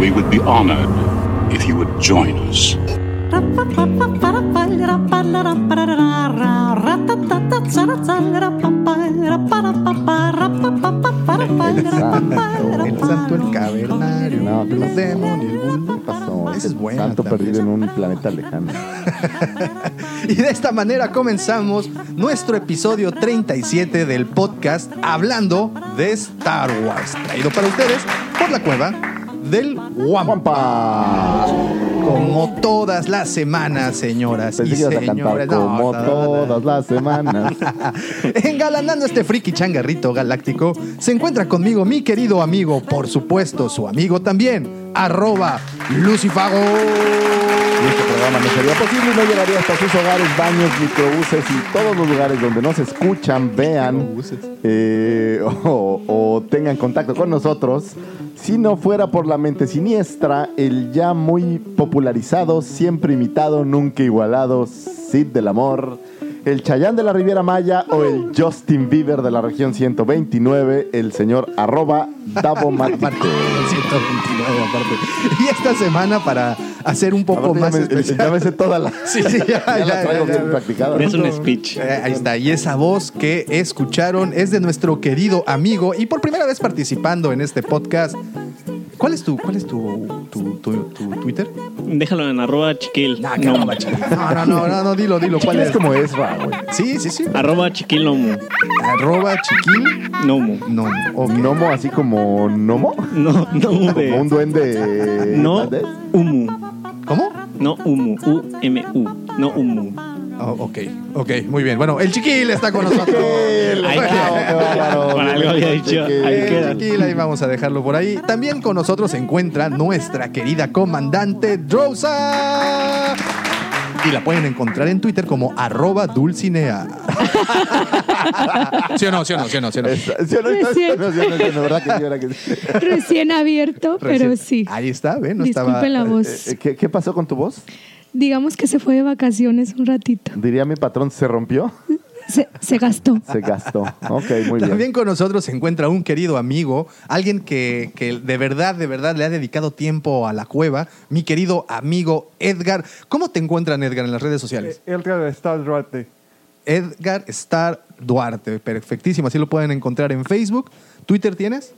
We would be honored if you would join us. El santo, el cavernario, No, ¿qué los demonios, el mundo. Es buena Santo también. perdido en un planeta lejano. Y de esta manera comenzamos nuestro episodio 37 del podcast hablando de Star Wars, traído para ustedes por la cueva del Wampa. Como todas las semanas, señoras Pensé y señores. No, como no. todas las semanas. Engalanando este friki changarrito galáctico, se encuentra conmigo mi querido amigo, por supuesto, su amigo también, arroba Lucifago. Y este programa no sería posible y no llegaría hasta sus hogares, baños, microbuses y todos los lugares donde nos escuchan, vean eh, o, o tengan contacto con nosotros. Si no fuera por la mente siniestra, el ya muy popularizado, siempre imitado, nunca igualado, Cid del Amor, el Chayán de la Riviera Maya o el Justin Bieber de la región 129, el señor arroba Davo Aparte, Matute. 129 aparte. Y esta semana para hacer un poco Aparte, ya más me- especial. ya me sé toda la... Sí, sí, ya, Ya la ya, traigo ya, bien ya. practicada. Es un speech. Eh, ahí está. Y esa voz que escucharon es de nuestro querido amigo y por primera vez participando en este podcast. ¿Cuál es tu, cuál es tu, tu, tu- tu Twitter? Déjalo en arroba chiquil. Nah, que no. no, no, no, no, no, no, dilo, dilo. ¿Cuál Es es? como Ezra, güey. Sí, sí, sí. Arroba chiquil nomu. Arroba chiquil. Nomu. No, ok. Gnomo así como Nomo. No, nomu de. Como un duende. No, ¿Irlandés? umu. ¿Cómo? No, umu. U-M-U. No, umu. Oh, ok, ok, muy bien. Bueno, el chiquil está con nosotros. Chiquil, algo había dicho. Ahí queda. chiquil, ahí vamos a dejarlo por ahí. También con nosotros se encuentra nuestra querida comandante Drosa. Y la pueden encontrar en Twitter como arroba dulcinea. ¿Sí o no? ¿Sí o no? ¿Sí o no? ¿Sí o no? ¿Sí o no? Está- Recién. no, sí, no, sí, no, ¿verdad que sí, verdad que sí? Recién abierto, pero Recién- sí. Ahí está, ¿ven? No Disculpen estaba... la voz. Eh, ¿Qué, qué pasó con tu voz? Digamos que se fue de vacaciones un ratito. Diría mi patrón, ¿se rompió? Se, se gastó. Se gastó. Ok, muy bien. También con nosotros se encuentra un querido amigo, alguien que, que de verdad, de verdad le ha dedicado tiempo a la cueva, mi querido amigo Edgar. ¿Cómo te encuentran, Edgar, en las redes sociales? Edgar está Duarte. Edgar Star Duarte, perfectísimo, así lo pueden encontrar en Facebook. ¿Twitter tienes?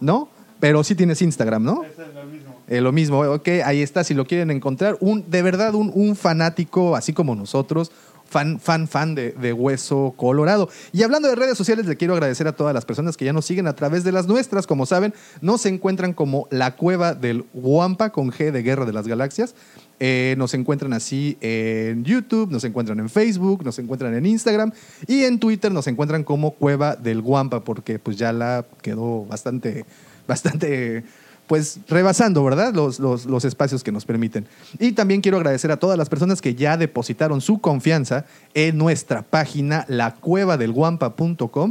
No. Pero sí tienes Instagram, ¿no? Es lo mismo. Eh, lo mismo, ok, ahí está, si lo quieren encontrar. Un, de verdad, un, un fanático, así como nosotros, fan, fan, fan de, de Hueso Colorado. Y hablando de redes sociales, le quiero agradecer a todas las personas que ya nos siguen a través de las nuestras. Como saben, nos encuentran como la cueva del Wampa con G de Guerra de las Galaxias. Eh, nos encuentran así en YouTube, nos encuentran en Facebook, nos encuentran en Instagram y en Twitter nos encuentran como Cueva del Wampa porque pues ya la quedó bastante, bastante pues rebasando, ¿verdad? Los, los, los espacios que nos permiten. Y también quiero agradecer a todas las personas que ya depositaron su confianza en nuestra página, lacuevadelguampa.com.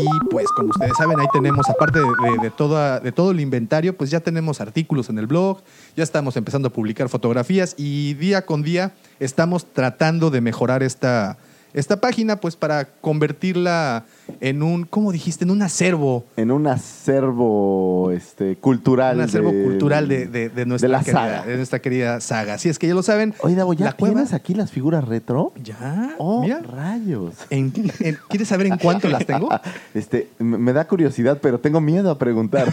Y pues como ustedes saben, ahí tenemos, aparte de, de- toda, de todo el inventario, pues ya tenemos artículos en el blog, ya estamos empezando a publicar fotografías y día con día estamos tratando de mejorar esta, esta página, pues para convertirla en un, ¿cómo dijiste? En un acervo En un acervo este, cultural. un acervo de- cultural de, de- de nuestra, la querida, saga. de nuestra querida saga. Así es que ya lo saben. Oye, Davo, ¿ya la cueva. tienes aquí las figuras retro? Ya. Oh, mira. rayos. En- en- ¿Quieres saber en cuánto las tengo? Este, me da curiosidad, pero tengo miedo a preguntar.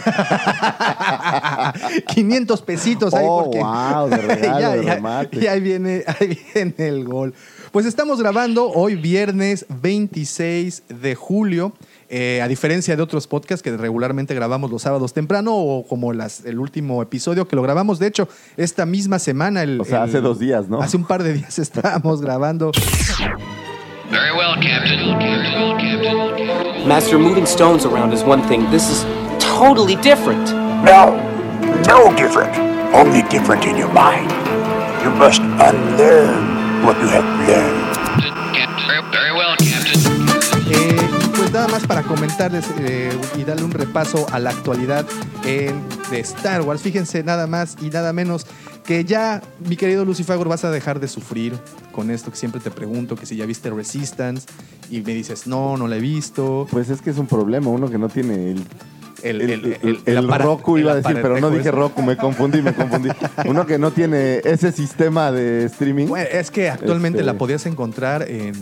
500 pesitos ahí Oh, porque wow, de regalo, de remate. y ahí viene, ahí viene el gol. Pues estamos grabando hoy viernes 26 de julio. Eh, a diferencia de otros podcasts que regularmente grabamos los sábados temprano o como las, el último episodio que lo grabamos, de hecho, esta misma semana. El, O sea, el- hace dos días, ¿no? Hace un par de días estábamos grabando. Very well, Captain. Captain, Captain. Master, moving stones around is one thing. This is totally different. No, no different. Only different in your mind. You must unlearn what you have learned. Very well, Captain. Eh, pues nada más para comentarles eh, y darle un repaso a la actualidad en, de Star Wars. Fíjense nada más y nada menos que ya, mi querido Lucifer, vas a dejar de sufrir con esto que siempre te pregunto, que si ya viste Resistance y me dices, no, no la he visto. Pues es que es un problema, uno que no tiene el... El, El, el- el- Roku iba a decir, pero no aparatejo dije. Roku, me confundí, me confundí. Uno que no tiene ese sistema de streaming. Bueno, es que actualmente Este- la podías encontrar en,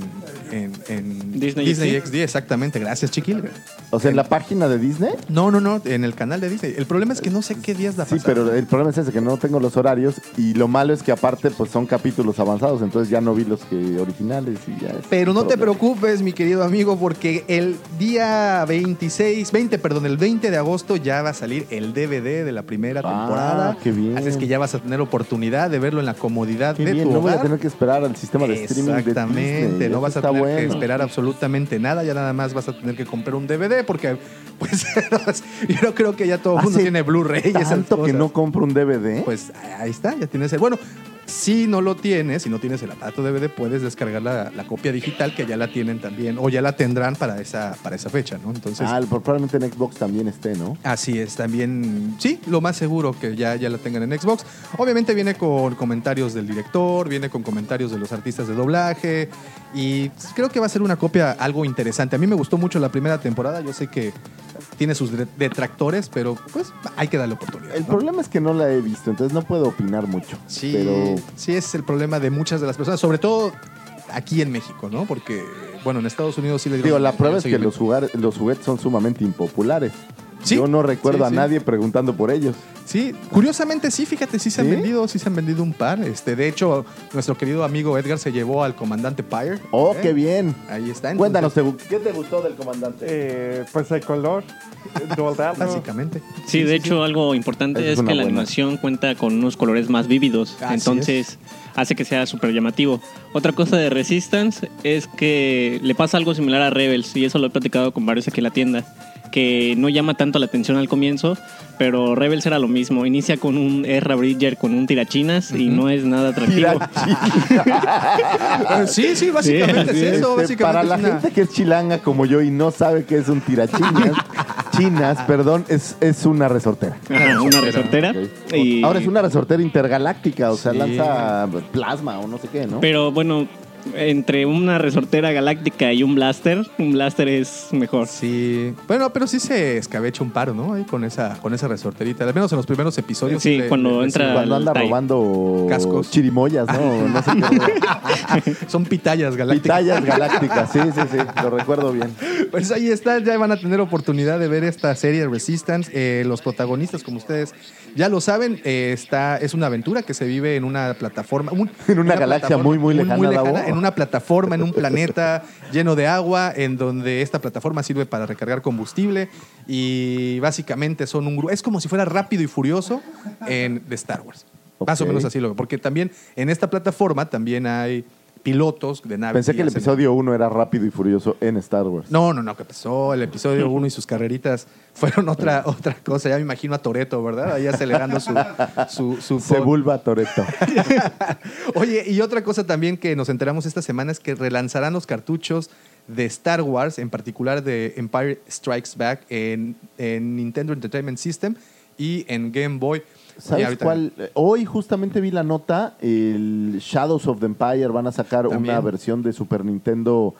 en, en Disney XD. XD, exactamente. Gracias, Chiquil. O sea, en la página de Disney. No, no, no, en el canal de Disney. El problema es que no sé qué días la Sí, pero el problema es ese, que no tengo los horarios y lo malo es que aparte pues son capítulos avanzados, entonces ya no vi los que originales y ya es Pero no te problema. preocupes, mi querido amigo, porque el día 26, 20, perdón, el 20 de agosto ya va a salir el DVD de la primera Ah, temporada. qué bien. Así es que ya vas a tener oportunidad de verlo en la comodidad Qué de bien, tu no voy a hogar. tener que esperar al sistema de streaming de Exactamente, Disney. no eso vas a está tener que bueno. esperar absolutamente nada, ya nada más vas a tener que comprar un DVD porque pues yo no creo que ya todo el mundo Hace tiene Blu-ray y esas Tanto que cosas. no compro un DVD. Pues ahí está, ya tienes el. Bueno, si no lo tienes, si no tienes el aparato DVD, puedes descargar la, la copia digital que ya la tienen también, o ya la tendrán para esa, para esa fecha, ¿no? Entonces. ah, probablemente en Xbox también esté, ¿no? Así es, también, sí, lo más seguro que ya, ya la tengan en Xbox. Obviamente viene con comentarios del director, viene con comentarios de los artistas de doblaje y creo que va a ser una copia algo interesante. A mí me gustó mucho la primera temporada, yo sé que tiene sus de- detractores, pero pues hay que darle oportunidad. El ¿no? problema es que no la he visto, entonces no puedo opinar mucho. Sí, Pero sí, ese es el problema de muchas de las personas, sobre todo aquí en México, ¿no? Porque, bueno, en Estados Unidos sí le dieron digo, la prueba es que los, jugar, los juguetes son sumamente impopulares. Sí, Yo no recuerdo sí, a sí. nadie preguntando por ellos. Sí, curiosamente sí, fíjate, sí se han ¿Sí? vendido, sí se han vendido un par. Este, de hecho, nuestro querido amigo Edgar se llevó al comandante Pyre. ¡Oh, ¿eh? qué bien! Ahí está. entonces, Cuéntanos, ¿te- ¿qué te gustó del comandante? Eh, pues el color, Básicamente. Sí, de hecho, algo importante es que la animación cuenta con unos colores más vívidos. Así entonces, hace que sea súper llamativo. Otra cosa de Resistance es que le pasa algo similar a Rebels, y eso lo he platicado con varios aquí en la tienda. Que no llama tanto la atención al comienzo, pero Rebels era lo mismo. Inicia con un Erra Bridger con un tirachinas y no es nada atractivo. Sí, sí, básicamente Sí, es eso. Este, básicamente para es la una- gente que es chilanga como yo y no sabe qué es un tirachinas, chinas, perdón, es, es una resortera. Ajá, una resortera. Y- Ahora es una resortera intergaláctica, o sea, Sí. lanza plasma o no sé qué, ¿no? Pero bueno, entre una resortera galáctica y un blaster, un blaster es mejor. Sí. Bueno, pero sí se escabecha un paro, ¿no? Ahí con esa, con esa resorterita. Al menos en los primeros episodios. Sí, le- cuando le- entra-. Cuando anda robando Cascos. chirimoyas, ¿no? No sé qué. Son pitayas galácticas. Pitayas galácticas, sí, sí, sí, lo recuerdo bien. Pues ahí está, ya van a tener oportunidad de ver esta serie Resistance. Eh, los protagonistas, como ustedes ya lo saben, eh, está, es una aventura que se vive en una plataforma. un- En una galaxia muy, muy lejana, en una plataforma, en un planeta lleno de agua, en donde esta plataforma sirve para recargar combustible. Y básicamente son un grupo. Es como si fuera rápido y furioso en, de Star Wars. Más o menos así lo Porque también en esta plataforma también hay pilotos de naves. Pensé que el episodio 1 era rápido y furioso en Star Wars. no, no, no, ¿qué pasó? El episodio 1 y sus carreritas fueron otra, otra cosa. Ya me imagino a Toreto, ¿verdad? Ahí acelerando su, su, su Se vulva Toreto. Oye, y otra cosa también que nos enteramos esta semana es que relanzarán los cartuchos de Star Wars, en particular de Empire Strikes Back, en, en Nintendo Entertainment System y en Game Boy. ¿Sabes cuál? Hoy justamente vi la nota, el Shadows of the Empire van a sacar También. una versión de Super Nintendo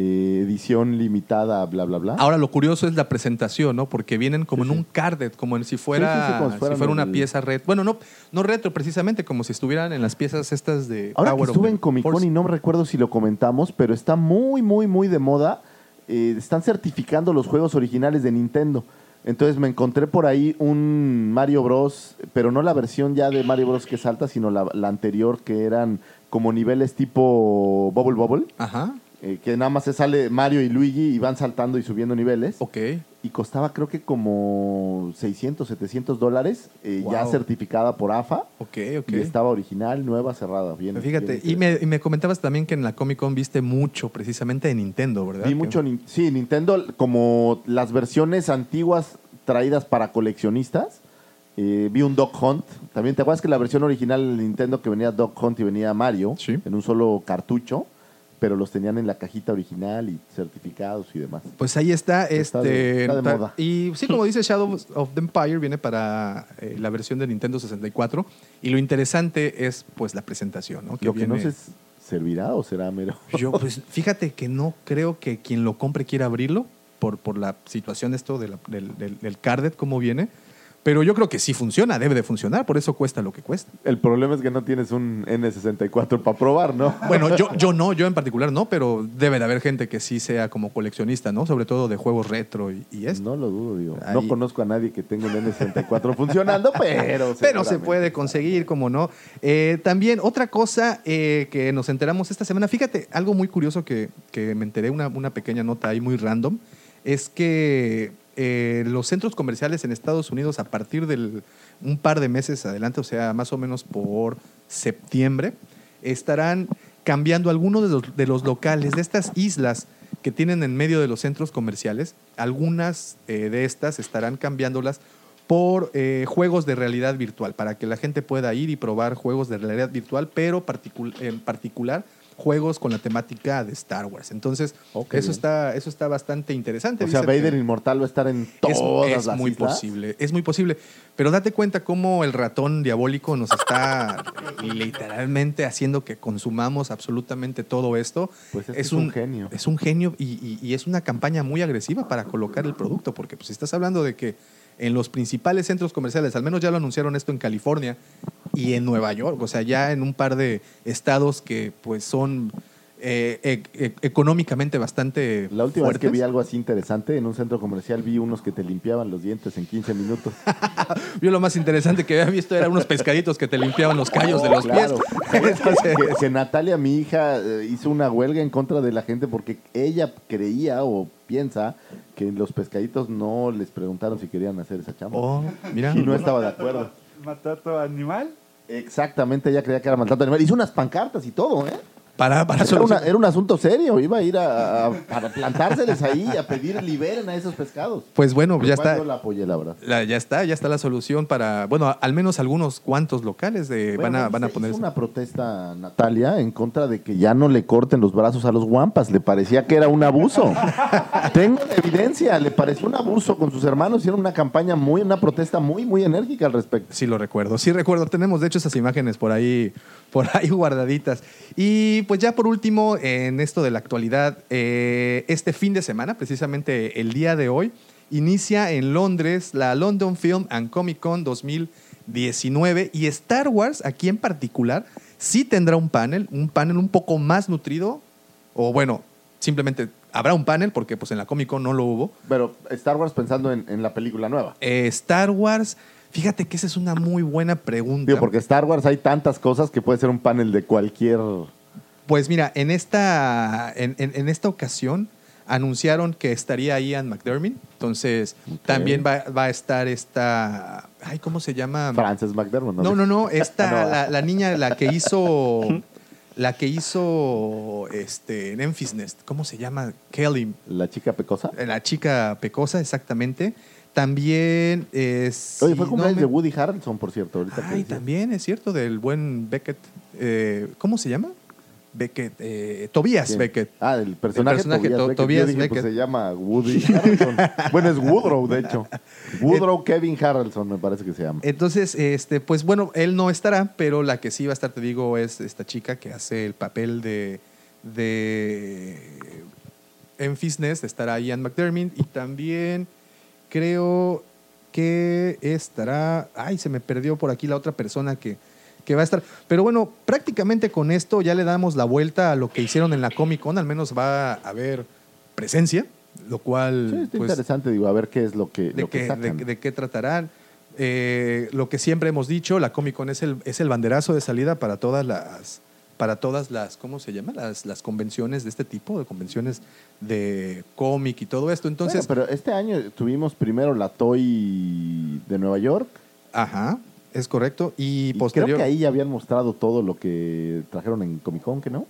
eh, edición limitada, bla, bla, bla. Ahora, lo curioso es la presentación, ¿no? Porque vienen como en un carded, como en si fuera, Sí, si fuera una pieza retro. Bueno, no, no retro, precisamente, como si estuvieran en las piezas estas de Ahora que Power of estuve en Comic Con Force. y no me recuerdo si lo comentamos, pero está muy, muy, muy de moda. Eh, están certificando los juegos originales de Nintendo. Entonces me encontré por ahí un Mario Bros, pero no la versión ya de Mario Bros que salta, sino la, la anterior que eran como niveles tipo Bubble Bubble. Ajá, eh, que nada más se sale Mario y Luigi y van saltando y subiendo niveles. ok. Y costaba creo que como 600, 700 dólares, eh, ya certificada por AFA. Ok, ok. Y estaba original, nueva, cerrada. Bien, Fíjate, bien y me, y me comentabas también que en la Comic Con viste mucho precisamente de Nintendo, ¿verdad? Vi mucho, nin- sí, Nintendo, como las versiones antiguas traídas para coleccionistas. Eh, vi un Dog Hunt. También, ¿te acuerdas que la versión original de Nintendo que venía Dog Hunt y venía Mario Sí. en un solo cartucho? Pero los tenían en la cajita original y certificados y demás. Pues ahí está. Está este, de- está de ta- moda. Y sí, como dice Shadow of the Empire, viene para eh, la versión de Nintendo 64. Y lo interesante es pues la presentación, ¿no? Lo que no viene- sé es, ¿servirá o será mero? Yo, pues, fíjate que no creo que quien lo compre quiera abrirlo por, por la situación esto de la- del, del, del cardet, cómo viene. Pero yo creo que sí funciona, debe de funcionar, por eso cuesta lo que cuesta. El problema es que no tienes un N64 para probar, ¿no? Bueno, yo, yo no, yo en particular no, pero debe de haber gente que sí sea como coleccionista, ¿no? Sobre todo de juegos retro y, y esto. No lo dudo, digo. Ahí- No conozco a nadie que tenga un N64 funcionando, pero... Pero se puede conseguir, como no. Eh, también otra cosa eh, que nos enteramos esta semana, fíjate, algo muy curioso que, que me enteré, una, una pequeña nota ahí muy random, es que eh, los centros comerciales en Estados Unidos a partir del un par de meses adelante, o sea, más o menos por septiembre, estarán cambiando algunos de los, de los locales de estas islas que tienen en medio de los centros comerciales. Algunas eh, de estas estarán cambiándolas por eh, juegos de realidad virtual, para que la gente pueda ir y probar juegos de realidad virtual, pero en particular juegos con la temática de Star Wars. Entonces, Ok, eso, bien. está, eso está bastante interesante. O sea, Vader Inmortal va a estar en es, todas es las muy islas. posible, es muy posible. Pero date cuenta cómo el ratón diabólico nos está literalmente haciendo que consumamos absolutamente todo esto. Pues es es un genio. Es un genio y, y- y es una campaña muy agresiva para colocar el producto, porque pues estás hablando de que en los principales centros comerciales, al menos ya lo anunciaron esto en California y en Nueva York, o sea, ya en un par de estados que pues son eh, e- e- económicamente bastante La última vez que vi algo así interesante, en un centro comercial vi unos que te limpiaban los dientes en 15 minutos. Yo lo más interesante que había visto eran unos pescaditos que te limpiaban los callos de los Claro. pies. Que, que Natalia, mi hija, eh, hizo una huelga en contra de la gente porque ella creía o piensa que los pescaditos no les preguntaron si querían hacer esa chamba. Oh, mira. Y no estaba de acuerdo. ¿Maltrato animal? Exactamente, ella creía que era maltrato animal. Hizo unas pancartas y todo, ¿eh? Para, para Era, una- era un asunto serio. Iba a ir a, a- para plantárseles ahí, a pedir liberen a esos pescados. Pues bueno, ya está. Yo la apoyé, la verdad. La- ya está, ya está la solución para, bueno, al menos algunos cuantos locales de, Bueno, van a, van a poner. hizo una protesta, Natalia, en contra de que ya no le corten los brazos a los guampas. Le parecía que era un abuso. Tengo la evidencia. Le pareció un abuso con sus hermanos. Hicieron una campaña muy, una protesta muy, muy enérgica al respecto. Sí lo recuerdo, sí recuerdo. Tenemos de hecho esas imágenes por ahí, por ahí guardaditas. Y pues ya por último, en esto de la actualidad, eh, este fin de semana, precisamente el día de hoy, inicia en Londres la London Film and Comic Con 2019 y Star Wars, aquí en particular, sí tendrá un panel, un panel un poco más nutrido, o bueno, simplemente habrá un panel porque pues en la Comic Con no lo hubo. Pero Star Wars pensando en, en la película nueva. Eh, Star Wars, fíjate que esa es una muy buena pregunta. Digo, porque Star Wars hay tantas cosas que puede ser un panel de cualquier... Pues mira, en esta, en, en- en esta ocasión anunciaron que estaría Ian McDermott. Entonces, también va, va a estar esta. Ay, ¿cómo se llama? Frances McDermott. No, no, no. Esta, no. La, la niña, la que hizo. La que hizo este, en Memphis Nest. ¿Cómo se llama? Kelly. La chica pecosa. La chica pecosa, exactamente. También es. Oye, fue si cumpleaños no de Woody Harrelson, por cierto. Ahorita que Ay, también es cierto, del buen Beckett. Eh, ¿Cómo se llama? Beckett. eh, ¿Quién? Beckett. Ah, el personaje, El personaje, Tobias To- Beckett. Tobias dije, Beckett. pues, se llama Woody Harrelson. bueno, es Woodrow, de hecho. Woodrow Kevin Harrelson, me parece que se llama. Entonces, este, pues bueno, él no estará, pero la que sí va a estar, te digo, es esta chica que hace el papel de, de Memphis Nest, estará Ian McDermott y también creo que estará, ay, se me perdió por aquí la otra persona que, que va a estar. Pero bueno, prácticamente con esto ya le damos la vuelta a lo que hicieron en la Comic Con, al menos va a haber presencia, lo cual... Sí, está pues, interesante, digo, a ver qué es lo que, de, lo que qué, sacan. de- de qué tratarán. Eh, lo que siempre hemos dicho, la Comic Con es el, es el banderazo de salida para todas las, para todas las, ¿cómo se llama? Las, las convenciones de este tipo, de convenciones de cómic y todo esto. Entonces, Bueno, pero este año tuvimos primero la Toy de Nueva York. ajá, es correcto. Y, Y posterior. creo que ahí ya habían mostrado todo lo que trajeron en Comic Con, ¿que no?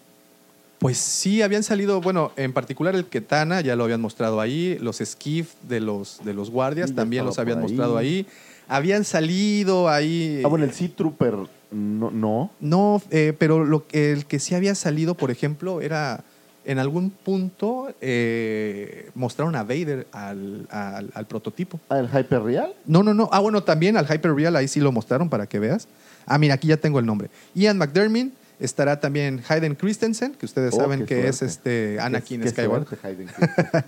Pues sí, habían salido, bueno, en particular el Ketana, ya lo habían mostrado ahí, los Skiff de los, de los guardias Sí, también los habían ahí. mostrado ahí. Habían salido ahí... Ah, bueno, el Sea Trooper no. no. No, eh, pero lo, que- el que sí había salido, por ejemplo, era en algún punto eh, mostraron a Vader al, al- al prototipo. El Hyper Real. No, no, no. Ah, bueno, también al Hyperreal ahí sí lo mostraron para que veas. Ah, mira, aquí ya tengo el nombre. Ian McDermott estará también Hayden Christensen, que ustedes Oh, saben qué que es este Anakin Qué Skywalker. suerte, Hayden Christensen.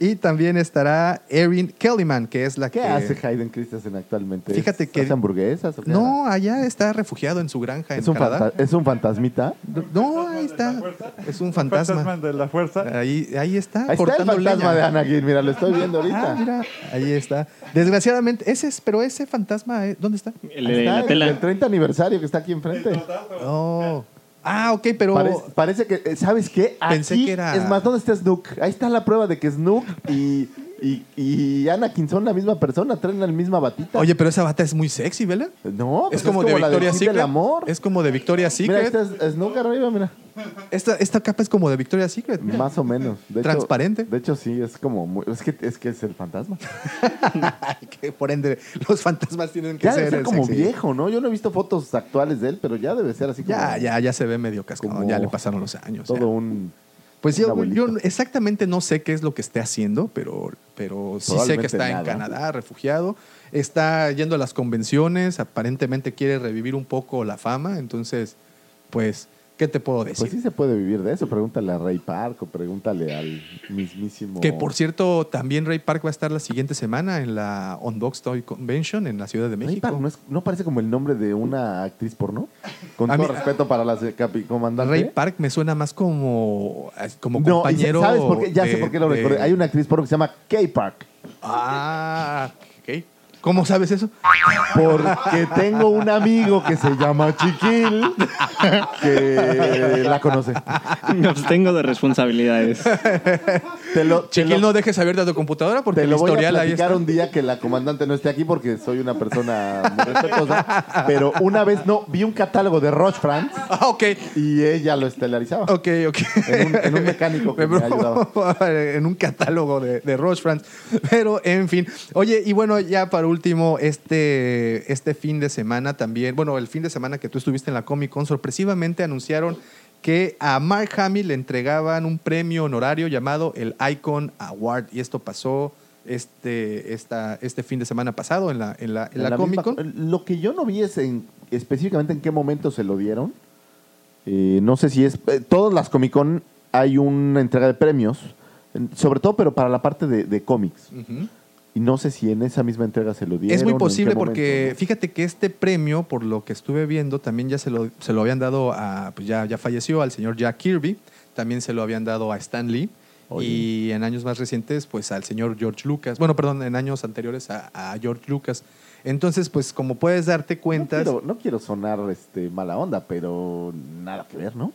y también estará Erin Kellyman, que es la ¿Qué que hace Hayden Christensen actualmente? Fíjate que- ¿Hace hamburguesas? o qué No, allá está refugiado en su granja Es en un, Canadá. fanta- es un fantasmita. No, ahí está. Es un fantasma. Fantasma de la fuerza. Ahí, ahí está, Ahí está el fantasma leña. de Anakin, mira, lo estoy viendo ahorita. Ah, mira, ahí está. Desgraciadamente, ese es, pero ese fantasma, eh, ¿dónde está? El Ahí de está, la el tela. del 30 aniversario que está aquí enfrente. Ah, ok, pero Parece, parece que, eh, ¿sabes qué? Pensé que era- Es más, ¿dónde está Snook? Ahí está la prueba de que Snook y, y, y Anakin son la misma persona, traen la misma batita. Oye, pero esa bata es muy sexy, ¿verdad? no, pues es como de del Secret. amor. Es como de Victoria's Mira, Secret. este es Snook arriba, mira. Esta, esta capa es como de Victoria's Secret. mira. Más o menos. De hecho- Transparente. de hecho, sí, es como muy- es que es que es el fantasma. que por ende, los fantasmas tienen que Ya debe ser, ser como sexy. viejo, ¿no? Yo no he visto fotos actuales de él, pero ya debe ser así como Ya, ya, ya se ve medio cascado. Ya le pasaron los años. ya. todo un Pues yo, yo exactamente no sé qué es lo que esté haciendo, pero, pero sí sé que está en. Canadá, refugiado. Está yendo a las convenciones, aparentemente quiere revivir un poco la fama. Entonces, pues, ¿qué te puedo decir? Pues sí se puede vivir de eso. Pregúntale a Ray Park o pregúntale al mismísimo. Que por cierto, también Ray Park va a estar la siguiente semana en la Unbox Toy Convention en la Ciudad de Ray México. Park no, es- no parece como el nombre de una actriz porno. Con A todo mí- respeto para las capi comandante. Ray Park me suena más como, como no, y compañero. ¿sabes por qué? Ya sé por qué lo de- recordé. Hay una actriz porno que se llama Kay Park. Ah, ok. ¿Cómo sabes eso? Porque tengo un amigo que se llama Chiquil que la conoce. Me abstengo de responsabilidades. Te lo, te Chiquil, lo- no dejes abierta tu computadora porque Te el lo voy a historial ahí platicar está. un día que la comandante no esté aquí porque soy una persona muy respetuosa. Pero una vez no, vi un catálogo de Roche France Ah, ok. y ella lo estelarizaba. Ok, ok. En un, en un mecánico que me ayudaba. en un catálogo de, de Roche France. Pero, en fin. Oye, y bueno, ya para último, este, este fin de semana también, bueno, el fin de semana que tú estuviste en la Comic Con, sorpresivamente anunciaron que a Mark Hamill le entregaban un premio honorario llamado el Icon Award. Y esto pasó este, esta, este fin de semana pasado en la, en la, en la la Comic misma- Con. lo que yo no vi es en, específicamente en qué momento se lo dieron. Eh, no sé si es. eh, todas las Comic Con hay una entrega de premios, sobre todo, pero para la parte de, de cómics. Ujú. Y no sé si en esa misma entrega se lo dieron. Es muy posible porque fíjate que este premio, por lo que estuve viendo, también ya se lo, se lo habían dado a, pues ya, ya falleció al señor Jack Kirby, también se lo habían dado a Stan Lee Oye. y en años más recientes pues al señor George Lucas, bueno, perdón, en años anteriores a, a George Lucas. Entonces, pues como puedes darte cuenta, No quiero, no quiero sonar este, mala onda, pero nada que ver, ¿no?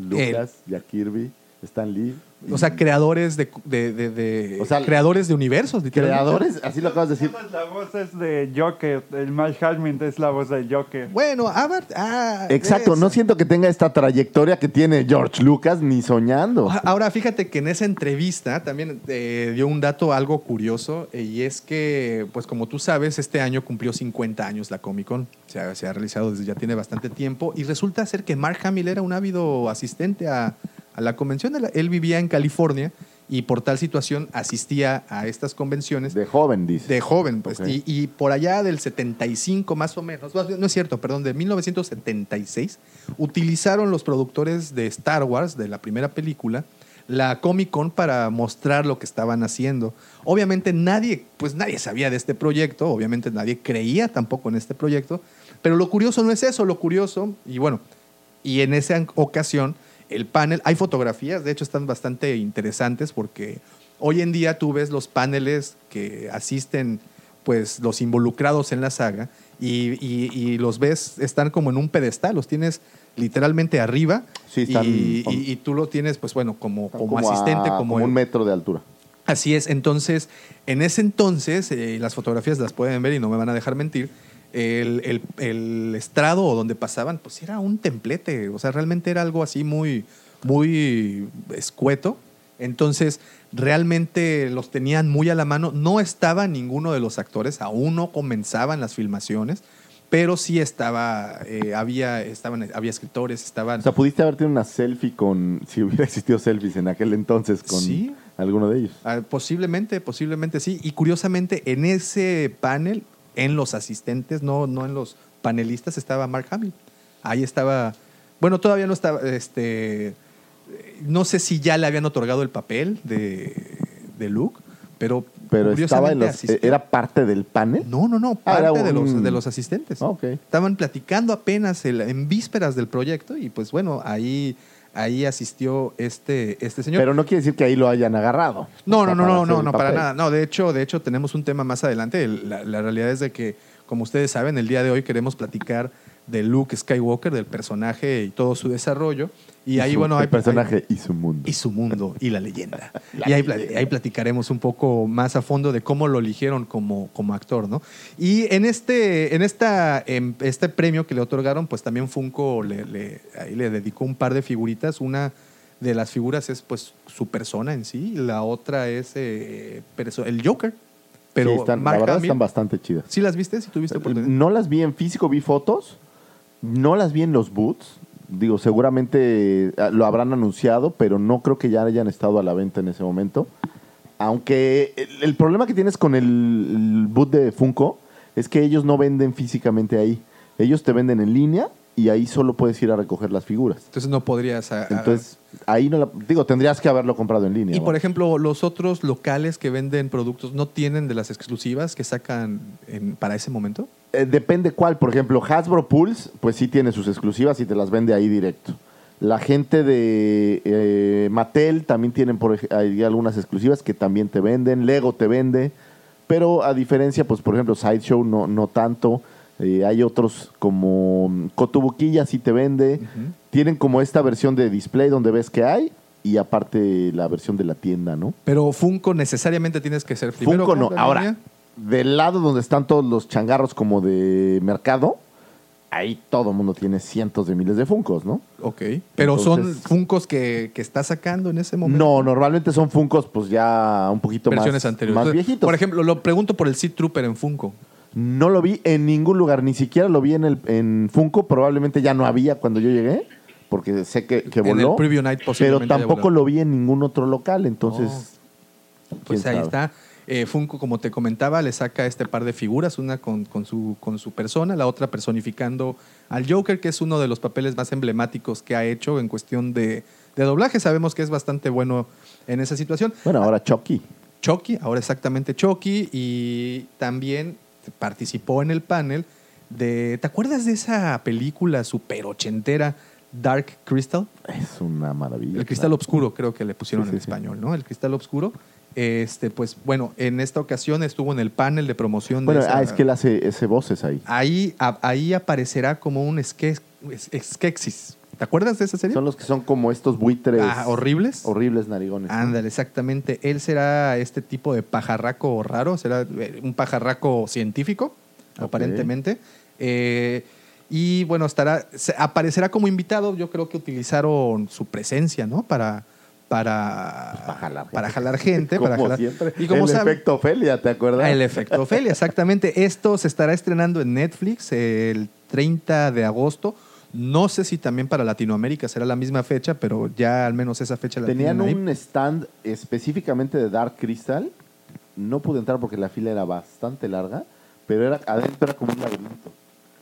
Lucas, Jack Kirby, Stan Lee. O sea, creadores de, de, de- de- O sea, creadores de universos, literalmente. creadores, así lo acabas de decir. La voz es de Joker. El Mike Hamill es la voz de Joker. Bueno, Abar, ah, Exacto, es- no siento que tenga esta trayectoria que tiene George Lucas ni soñando. Ah, Ahora, fíjate que en esa entrevista también eh, dio un dato algo curioso eh, y es que, pues como tú sabes, este año cumplió 50 años la Comic Con. Se ha, se ha realizado desde ya tiene bastante tiempo y resulta ser que Mark Hamill era un ávido asistente a, a la convención. Él, él vivía en California y por tal situación asistía a estas convenciones De joven, dice. de joven, pues. Y, y por allá del 75 más o menos, no, no es cierto, perdón, de 1976, utilizaron los productores de Star Wars, de la primera película, la Comic Con para mostrar lo que estaban haciendo. Obviamente nadie, pues nadie sabía de este proyecto, obviamente nadie creía tampoco en este proyecto, pero lo curioso no es eso, lo curioso, y bueno, y en esa ocasión, el panel, hay fotografías, de hecho están bastante interesantes porque hoy en día tú ves los paneles que asisten, pues los involucrados en la saga, y, y- y los ves, están como en un pedestal, los tienes literalmente arriba, Sí, están- y, y- tú lo tienes, pues bueno, como, asistente, como, como el- un metro de altura. Así es, entonces, en ese entonces, eh, las fotografías las pueden ver y no me van a dejar mentir, el, el- el estrado donde pasaban, pues era un templete, o sea, realmente era algo así muy, muy escueto. Entonces, realmente los tenían muy a la mano. No estaba ninguno de los actores, aún no comenzaban las filmaciones, pero sí estaba, eh, había, estaban, había escritores, estaban... O sea, pudiste haber tenido una selfie con, si hubiera existido selfies en aquel entonces con Sí. alguno de ellos. Ah, posiblemente, posiblemente sí. Y curiosamente, en ese panel, en los asistentes, no, no en los panelistas, estaba Mark Hamill. Ahí estaba. Bueno, todavía no estaba. Este, no sé si ya le habían otorgado el papel de, de Luke, pero. Pero estaba en los, asistió. ¿Era parte del panel? No, no, no, Ah, parte de, los, de los asistentes. Ah, ok. Estaban platicando apenas el- en vísperas del proyecto y pues bueno, ahí, ahí asistió este, este señor. Pero no quiere decir que ahí lo hayan agarrado. No, no, no, no, no, no, para nada. No, de hecho, de hecho, tenemos un tema más adelante. El- La, la realidad es de que, como ustedes saben, el día de hoy queremos platicar de Luke Skywalker, del personaje y todo su desarrollo. Y, Y ahí, su- bueno, el hay personaje y su mundo. y su mundo y la leyenda. La y ahí, leyenda. ahí platicaremos un poco más a fondo de cómo lo eligieron como, como actor, ¿no? Y en este, en esta, en este premio que le otorgaron, pues también Funko le, le- ahí le dedicó un par de figuritas. Una de las figuras es pues su persona en sí, y la otra es eh, el Joker. Pero Sí, están, la Mark verdad Hamill, están bastante chidas. ¿sí las viste? ¿Sí tuviste oportunidad? No las vi en físico, vi fotos. No las vi en los boots. Digo, seguramente eh, lo habrán anunciado, pero no creo que ya hayan estado a la venta en ese momento. Aunque el, el problema que tienes con el, el boot de Funko es que ellos no venden físicamente ahí. Ellos te venden en línea y ahí solo puedes ir a recoger las figuras. Entonces no podrías... a- a- Entonces, ahí no la, digo, tendrías que haberlo comprado en línea. Y por ejemplo, los otros locales que venden productos no tienen de las exclusivas que sacan en- para ese momento. Eh, depende cuál. Por ejemplo, Hasbro Pulse, pues sí tiene sus exclusivas y te las vende ahí directo. La gente de eh, Mattel también tienen por hay algunas exclusivas que también te venden. Lego te vende. Pero a diferencia, pues por ejemplo, Sideshow no, no tanto. Eh, hay otros como mm, Cotubuquilla sí te vende. Tienen como esta versión de display donde ves que hay. Y aparte la versión de la tienda, ¿no? Pero Funko necesariamente tienes que ser primero. Funko no. Ahora, línea. Del lado donde están todos los changarros como de mercado, ahí todo el mundo tiene cientos de miles de Funcos, ¿no? Ok. Pero son Funcos que, que está sacando en ese momento. No, normalmente son Funcos pues ya un poquito versiones más, anteriores. más Entonces, viejitos. Por ejemplo, lo pregunto por el Seed Trooper en Funko. no lo vi en ningún lugar, ni siquiera lo vi en, el, en Funko, probablemente ya no había cuando yo llegué, porque sé que, que En voló. el Preview Night pero posiblemente tampoco lo vi en ningún otro local, entonces... Pues quién ahí sabe. está. Eh, Funko, como te comentaba, le saca este par de figuras, una con, con su, con su persona, la otra personificando al Joker, que es uno de los papeles más emblemáticos que ha hecho en cuestión de, de doblaje. Sabemos que es bastante bueno en esa situación. Bueno, ahora Chucky. Chucky, ahora exactamente Chucky, y también participó en el panel de. ¿Te acuerdas de esa película super ochentera, Dark Crystal? Es una maravilla. El cristal claro. oscuro, creo que le pusieron Sí, en sí, sí. español, ¿no? El cristal oscuro. Este, pues bueno, en esta ocasión estuvo en el panel de promoción Bueno, de esa- ah, es que él hace ese voces ahí. ahí, a- ahí aparecerá como un esque- es- Skeksis. ¿Te acuerdas de esa serie? Son los que son como estos buitres. Ah, horribles. Horribles narigones. Ándale, exactamente. Él será este tipo de pajarraco raro, será eh, un pajarraco científico, aparentemente. Eh, y bueno, estará, aparecerá como invitado. Yo creo que utilizaron su presencia, ¿no? Para, para, Para jalar gente. para jalar gente. como para jalar- siempre. Y como el efecto Ofelia, ¿te acuerdas? El efecto Ofelia, exactamente. Esto se estará estrenando en Netflix el 30 de agosto. No sé si también para Latinoamérica será la misma fecha, pero ya al menos esa fecha la Tenían un stand específicamente de Dark Crystal. No pude entrar porque la fila era bastante larga, pero era adentro era como un laberinto.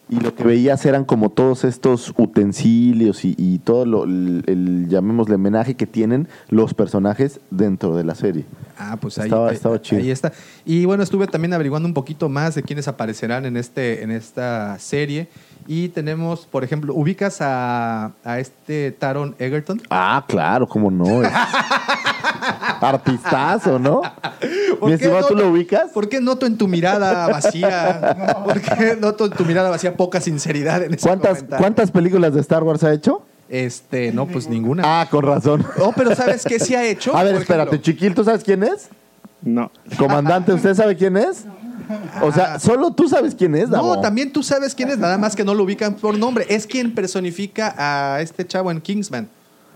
Y lo que veías eran como todos estos utensilios y, y todo lo, el, el, llamémosle homenaje que tienen los personajes dentro de la serie. Ah, pues ahí, Estaba- ahí- estaba chido. ahí está. Y bueno, estuve también averiguando un poquito más de quiénes aparecerán en, este, en esta serie. Y tenemos, por ejemplo, ubicas a, a este Taron Egerton. Ah, claro, cómo no. Es Artistazo, ¿no? ¿Por Mi qué estimado, ¿tú lo ubicas? ¿Por qué noto en tu mirada vacía? ¿Por qué noto en tu mirada vacía poca sinceridad en ese ¿Cuántas, comentario? ¿Cuántas películas de Star Wars ha hecho? Este, no, pues ninguna. Ah, con razón. Oh, pero ¿sabes qué sí ha hecho? A ver, Por espérate, ejemplo, Chiquil, ¿tú sabes quién es? No. Comandante, ¿usted sabe quién es? O sea, solo tú sabes quién es, Davo. No, también tú sabes quién es, nada más que no lo ubican por nombre. Es quien personifica a este chavo en Kingsman.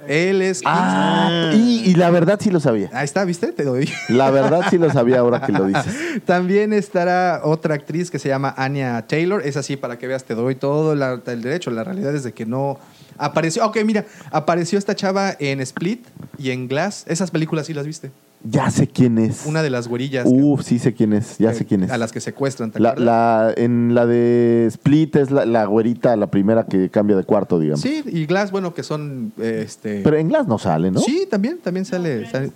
Él es... Ah, y, y la verdad sí lo sabía. Ahí está, ¿viste? Te doy. La verdad sí lo sabía ahora que lo dices. También estará otra actriz que se llama Anya Taylor. Es así para que veas, te doy todo la- el derecho. La realidad es de que no apareció. Ok, mira, apareció esta chava en Split y en Glass. Esas películas sí las viste. Ya sé quién es. Una de las güerillas Uf, sí sé quién es. Ya que- sé quién es. a las que secuestran. ¿te La, la- en la de Split es la, la güerita, la primera que cambia de cuarto, digamos. Sí, y Glass, bueno, que son. eh, este... Pero en Glass no sale, ¿no? Sí, también, también sale. sale-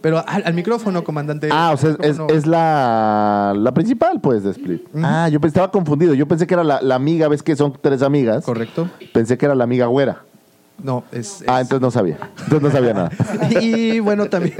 Pero al, al micrófono, comandante. Ah, o sea, es, ¿Cómo no? es la, la principal, pues, de Split. Ah, yo estaba confundido. Yo pensé que era la, la amiga, ves que son tres amigas. Correcto. Pensé que era la amiga güera. No, es. Ah, entonces no sabía. Entonces no sabía nada. y bueno, también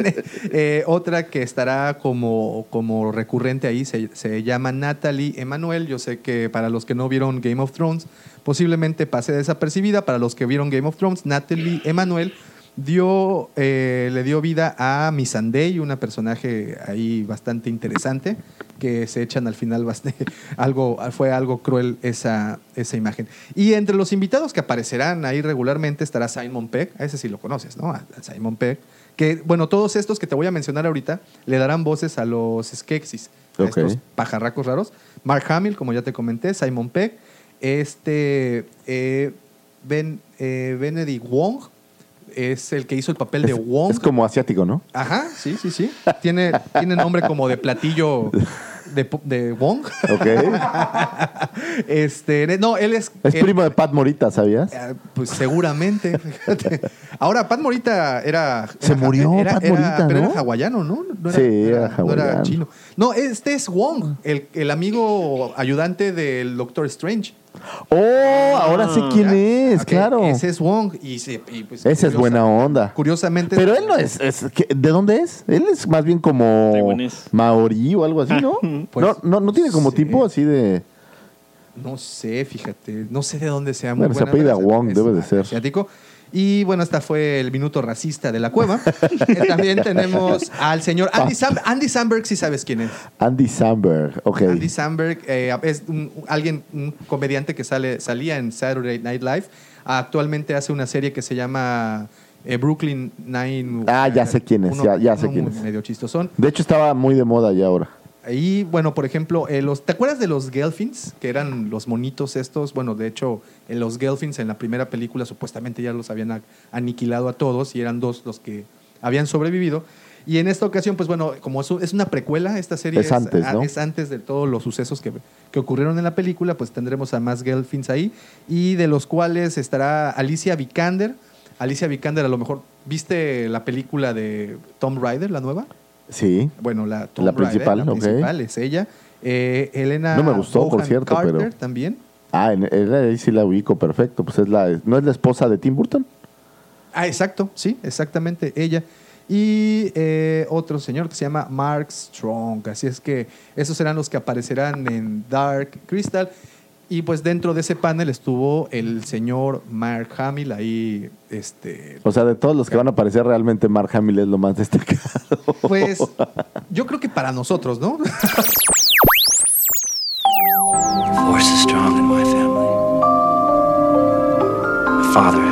eh, otra que estará como, como recurrente ahí se, se llama Natalie Emanuel. Yo sé que para los que no vieron Game of Thrones, posiblemente pase desapercibida. Para los que vieron Game of Thrones, Natalie Emanuel dio, eh, le dio vida a Missandei, una personaje ahí bastante interesante, que se echan al final bastante, algo, fue algo cruel esa, esa imagen. Y entre los invitados que aparecerán ahí regularmente estará Simon Pegg, a ese sí lo conoces, ¿no? A, Simon Pegg. Que, bueno, todos estos que te voy a mencionar ahorita le darán voces a los Skeksis, a estos pajarracos raros. Mark Hamill, como ya te comenté, Simon Pegg, este eh, ben, eh, Benedict Wong es el que hizo el papel de Es, Wong. es como asiático, ¿no? Ajá, sí, sí, sí. Tiene, tiene nombre como de platillo de, Wong. Ok. Este, no, él es. Es primo de Pat Morita, ¿sabías? eh, Pues seguramente. fíjate. Ahora, Pat Morita era. Se era- murió era- Pat era- Morita, Pero ¿no? era hawaiano, ¿no? No Sí, era no era hawaiano. chino. No, este es Wong, el, el amigo ayudante del Doctor Strange. Oh, ahora sé quién es, Ok, claro. Ese es Wong. Y, se- y, pues, Esa es buena onda. Curiosamente. Pero él no es, es- ¿qué- ¿De dónde es? Él es más bien como Taiwanés. maorí o algo así, ¿no? Pues, no, no, no tiene como sí. tipo así de... No sé, fíjate. No sé de dónde sea muy Bueno, se buena, apellida pero es- Wong, es debe de ser. Asiático. Y bueno, esta fue el minuto racista de la cueva. Eh, También tenemos al señor Andy, Sam- Andy Samberg, si sabes quién es. Andy Samberg, ok. Andy Samberg eh, es un, alguien, un comediante que sale, salía en Saturday Night Live. Actualmente hace una serie que se llama eh, Brooklyn Nine. Ah, ya sé quién es, Uno- ya- ya sé quién es. Medio chistosón. De hecho, estaba muy de moda ya ahora. Y bueno, por ejemplo, eh, los, ¿te acuerdas de los Gelfins? Que eran los monitos estos. Bueno, de hecho, en los Gelfins en la primera película supuestamente ya los habían aniquilado a todos y eran dos los que habían sobrevivido. Y en esta ocasión, pues bueno, como es, un- es una precuela, esta serie Es antes, ¿no? es antes de todos los sucesos que, que ocurrieron en la película, pues tendremos a más Gelfins ahí. Y de los cuales estará Alicia Vikander. Alicia Vikander, a lo mejor, ¿viste la película de Tom Rider, la nueva? Sí. Bueno, la, Tom La Rider, principal, la principal es ella. Eh, Elena No me gustó, por cierto, Carter pero- también. Ah, en, en- ahí sí la ubico perfecto. Pues es la, ¿no es la esposa de Tim Burton? Ah, exacto, sí, exactamente, ella. Y eh, otro señor que se llama Mark Strong. Así es que esos serán los que aparecerán en Dark Crystal. Y pues dentro de ese panel estuvo el señor Mark Hamill ahí, este, O sea, de todos los que van a aparecer, realmente Mark Hamill es lo más destacado. pues yo creo que para nosotros, ¿no? Force is strong in my family. My father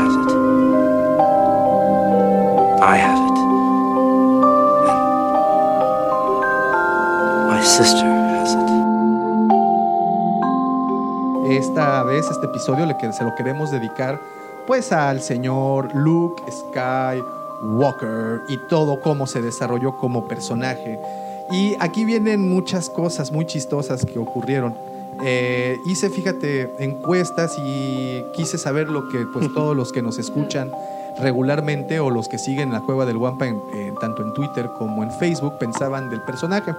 vez, este episodio, se lo queremos dedicar pues al señor Luke Skywalker y todo cómo se desarrolló como personaje. Y aquí vienen muchas cosas muy chistosas que ocurrieron. Eh, hice, fíjate, encuestas y quise saber lo que pues todos los que nos escuchan regularmente o los que siguen la cueva del Wampa en- en- tanto en Twitter como en Facebook pensaban del personaje.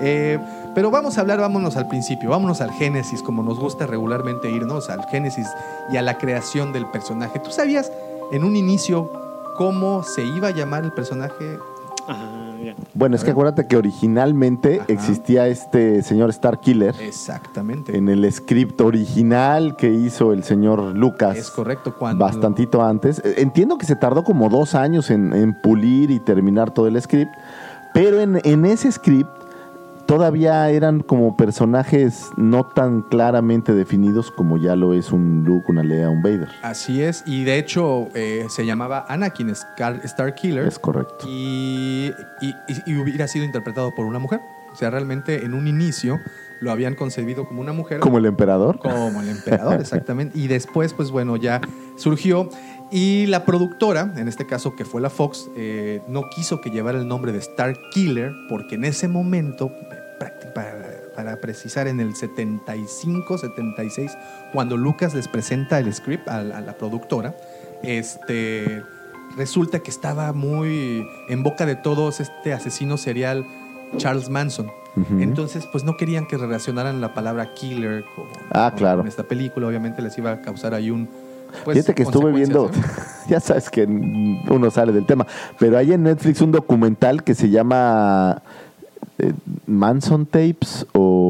Eh, pero vamos a hablar, vámonos al principio, vámonos al génesis, como nos gusta regularmente irnos, al génesis y a la creación del personaje. ¿Tú sabías en un inicio cómo se iba a llamar el personaje? Ah, ya. Bueno, es que acuérdate que originalmente existía este señor Star Killer Exactamente. en el script original que hizo el señor Lucas. Es correcto, cuando... Bastantito antes. Eh, Entiendo que se tardó como dos años en, en pulir y terminar todo el script, pero en, en ese script todavía eran como personajes no tan claramente definidos como ya lo es un Luke, una Leia, un Vader. Así es, y de hecho eh, se llamaba Anakin Scar- Starkiller. Es correcto. y- y hubiera sido interpretado por una mujer. O sea, realmente en un inicio lo habían concebido como una mujer. Como el emperador. Como el emperador, exactamente. Y después, pues bueno, ya surgió. Y la productora, en este caso que fue la Fox, eh, no quiso que llevara el nombre de Star Killer porque en ese momento, para, para precisar, en el 75, 76, cuando Lucas les presenta el script a, la- a la productora, este, resulta que estaba muy en boca de todos este asesino serial Charles Manson. Entonces, pues no querían que relacionaran la palabra killer con, Ah, con- claro. con esta película. Obviamente les iba a causar ahí un. Pues, Fíjate que estuve viendo, ¿eh? ya sabes que uno sale del tema, pero hay en Netflix un documental que se llama eh, Manson Tapes o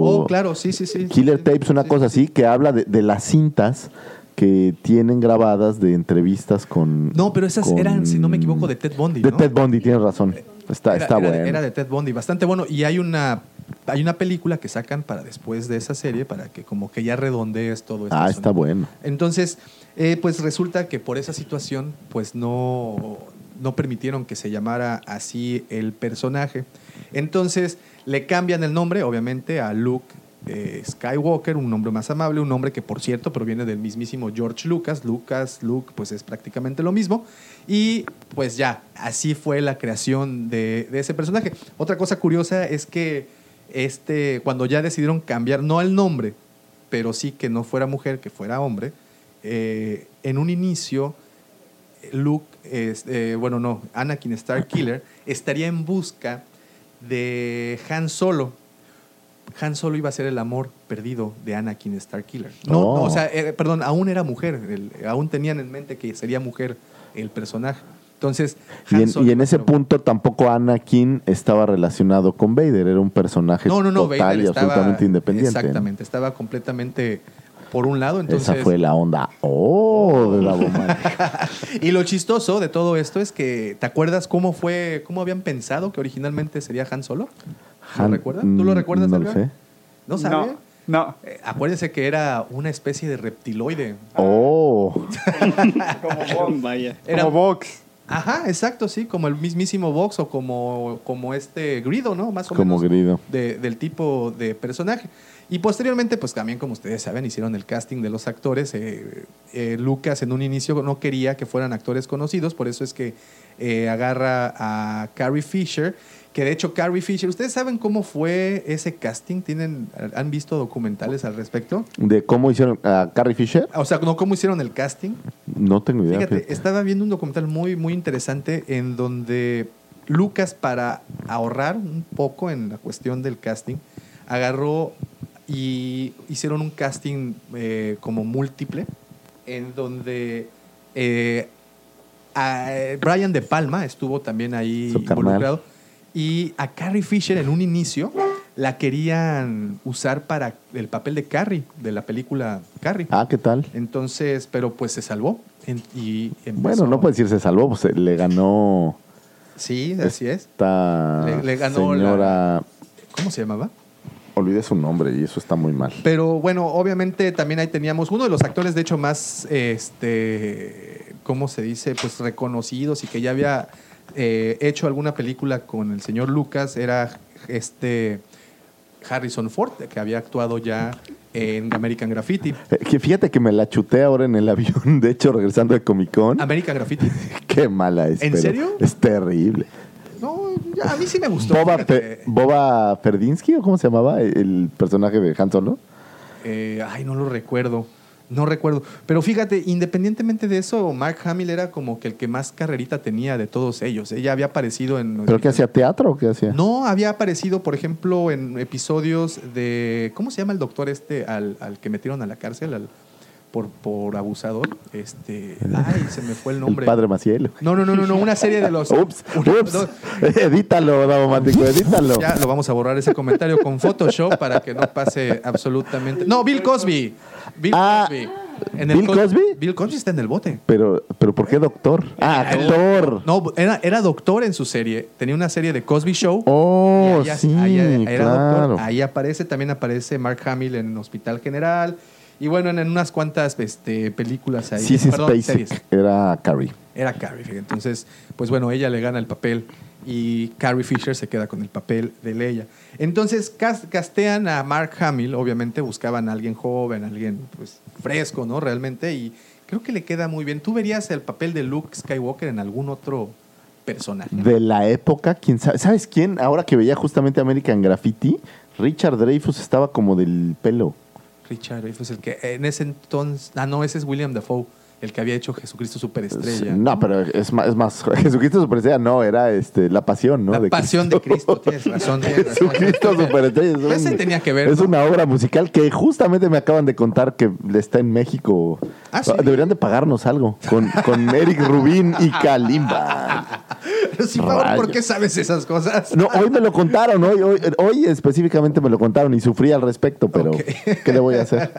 Oh, claro, sí, sí, sí. Killer Tapes, una cosa así, que habla de, de las cintas que tienen grabadas de entrevistas con... No, pero esas con- eran, si no me equivoco, de Ted Bundy. De ¿no? Ted Bundy, tienes razón. Está, Era- está era de- bueno. Era de Ted Bundy, bastante bueno. Y hay una, hay una película que sacan para después de esa serie, para que como que ya redondees todo esto. ah, está bueno. Entonces, eh, pues resulta que por esa situación, pues no, no permitieron que se llamara así el personaje. Entonces, le cambian el nombre, obviamente, a Luke eh, Skywalker, un nombre más amable, un nombre que, por cierto, proviene del mismísimo George Lucas. Lucas, Luke, pues es prácticamente lo mismo. Y pues ya, así fue la creación de, de ese personaje. Otra cosa curiosa es que este, cuando ya decidieron cambiar, no el nombre, pero sí que no fuera mujer, que fuera hombre, eh, en un inicio, Luke, eh, bueno, no, Anakin Starkiller estaría en busca de Han Solo. Han Solo iba a ser el amor perdido de Anakin Starkiller. No, no, o sea, eh, perdón, aún era mujer, aún tenían en mente que sería mujer el personaje. Entonces, Y en, Solo y en iba a ese punto tampoco Anakin estaba relacionado con Vader, era un personaje no, no, no, total Vader y estaba- absolutamente independiente. ¿no? Exactamente, estaba completamente por un lado. Entonces, Esa fue la onda. Oh, de la bomba. y lo chistoso de todo esto es que, ¿te acuerdas cómo fue, cómo habían pensado que originalmente sería Han Solo? ¿Lo Han- recuerdas? ¿Tú lo mm, recuerdas, No lo sé. ¿No sabe? No. Eh, acuérdense que era una especie de reptiloide. Oh, Vaya. Era- Como Vox. Ajá, exacto, sí, como el mismísimo Vox o como, como este Grido, ¿no? Más o como menos grido. de- del tipo de personaje. Y posteriormente, pues también, como ustedes saben, hicieron el casting de los actores. Eh, eh, Lucas en un inicio no quería que fueran actores conocidos, por eso es que eh, agarra a Carrie Fisher, que de hecho Carrie Fisher, ¿ustedes saben cómo fue ese casting? ¿Tienen, ¿Han visto documentales al respecto? ¿De cómo hicieron a Carrie Fisher? O sea, ¿no cómo hicieron el casting? No tengo idea. Fíjate, fíjate. estaba viendo un documental muy, muy interesante en donde Lucas, para ahorrar un poco en la cuestión del casting, agarró y hicieron un casting eh, como múltiple, en donde eh, a- Brian De Palma estuvo también ahí carnal. Y a Carrie Fisher en un inicio la querían usar para el papel de Carrie, de la película Carrie. Ah, ¿qué tal? Entonces, pero pues se salvó. En- y empezó- Bueno, no puede decir se salvó, pues le ganó Sí, así es. esta Le- le ganó señora. ¿Cómo se llamaba? Olvidé su nombre y eso está muy mal. Pero bueno, obviamente también ahí teníamos uno de los actores, de hecho, más, este, ¿cómo se dice? Pues reconocidos y que ya había eh, hecho alguna película con el señor Lucas, era este Harrison Ford, que había actuado ya en American Graffiti. Eh, que fíjate que me la chuté ahora en el avión, de hecho, regresando de Comic Con. American Graffiti. Qué mala es. ¿En pero serio? Es terrible. No, ya, a mí sí me gustó. Boba. Fe- Boba Ferdinsky, ¿o cómo se llamaba el personaje de Han Solo? Eh, ay, no lo recuerdo. No recuerdo. Pero fíjate, independientemente de eso, Mark Hamill era como que el que más carrerita tenía de todos ellos. Ella había aparecido en. ¿Pero qué hacía teatro o qué hacía? No, había aparecido, por ejemplo, en episodios de. ¿Cómo se llama el doctor este al, al que metieron a la cárcel al- por, por abusador? Este. Ay, se me fue el nombre. El padre Maciel. No, no, no, no, no, una serie de los. Ups, una- ups. no, edítalo, Davomático, edítalo. ya lo vamos a borrar ese comentario con Photoshop para que no pase absolutamente. No, Bill Cosby. Bill Ah, Cosby. En el ¿Bill Cos- Cosby? Bill Cosby está en el bote. Pero, pero ¿por qué doctor? Ah, actor. No, era, era doctor en su serie. Tenía una serie de Cosby Show. Oh, sí, claro. doctor. Ahí aparece, también aparece Mark Hamill en Hospital General. Y bueno, en, en unas cuantas este, películas ahí. Sí, sí, perdón, Spacek series. era Carrie. Era Carrie. fíjate. Entonces, pues bueno, ella le gana el papel y Carrie Fisher se queda con el papel de Leia. Entonces, cas- castean a Mark Hamill, obviamente buscaban a alguien joven, alguien pues fresco, ¿no? Realmente, y creo que le queda muy bien. ¿Tú verías el papel de Luke Skywalker en algún otro personaje? De la época, ¿quién sabe? ¿Sabes quién? Ahora que veía justamente American Graffiti, Richard Dreyfus estaba como del pelo. Richard Dreyfuss, el que en ese entonces... Ah, no, ese es William Dafoe, el que había hecho Jesucristo Superestrella. No, pero es más, es más Jesucristo Superestrella no, era este, la pasión, ¿no? La pasión de Cristo, tienes razón. tienes razón. Jesucristo Superestrella. es un- Ese tenía que ver, Es ¿no? una obra musical que justamente me acaban de contar que está en México. Ah, ¿sí? Deberían de pagarnos algo con, con Eric Rubín y Kalimba. Sí, Pablo, ¿por qué sabes esas cosas? No, hoy me lo contaron, hoy, hoy, hoy específicamente me lo contaron y sufrí al respecto, pero ¿qué le voy a hacer?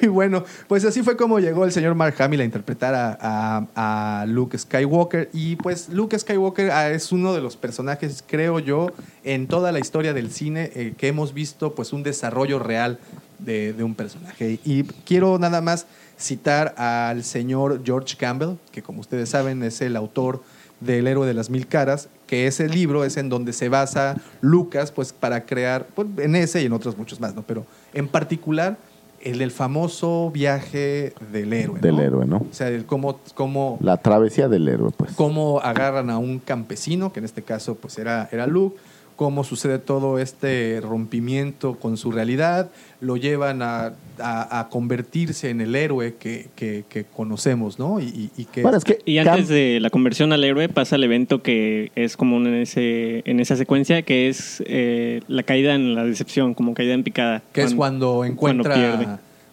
Y bueno, pues así fue como llegó el señor Mark Hamill interpretar a Luke Skywalker. Y pues Luke Skywalker ah, es uno de los personajes, creo yo, en toda la historia del cine eh, que hemos visto pues un desarrollo real de, de un personaje. Y quiero nada más citar al señor George Campbell, que como ustedes saben es el autor del héroe de las mil caras, que ese libro es en donde se basa Lucas, pues para crear, pues, en ese y en otros muchos más, ¿no? Pero en particular el del famoso viaje del héroe. Del ¿no? héroe, ¿no? O sea, el cómo, cómo, La travesía del héroe, pues. cómo agarran a un campesino, que en este caso pues era, era Luke, cómo sucede todo este rompimiento con su realidad, lo llevan a, a- a convertirse en el héroe que, que- que conocemos, ¿no? Y, y- que... Bueno, es que Y antes de la conversión al héroe pasa el evento que es común en, ese, en esa secuencia, que es eh, la caída en la decepción, como caída en picada. que es cuando encuentra pierde.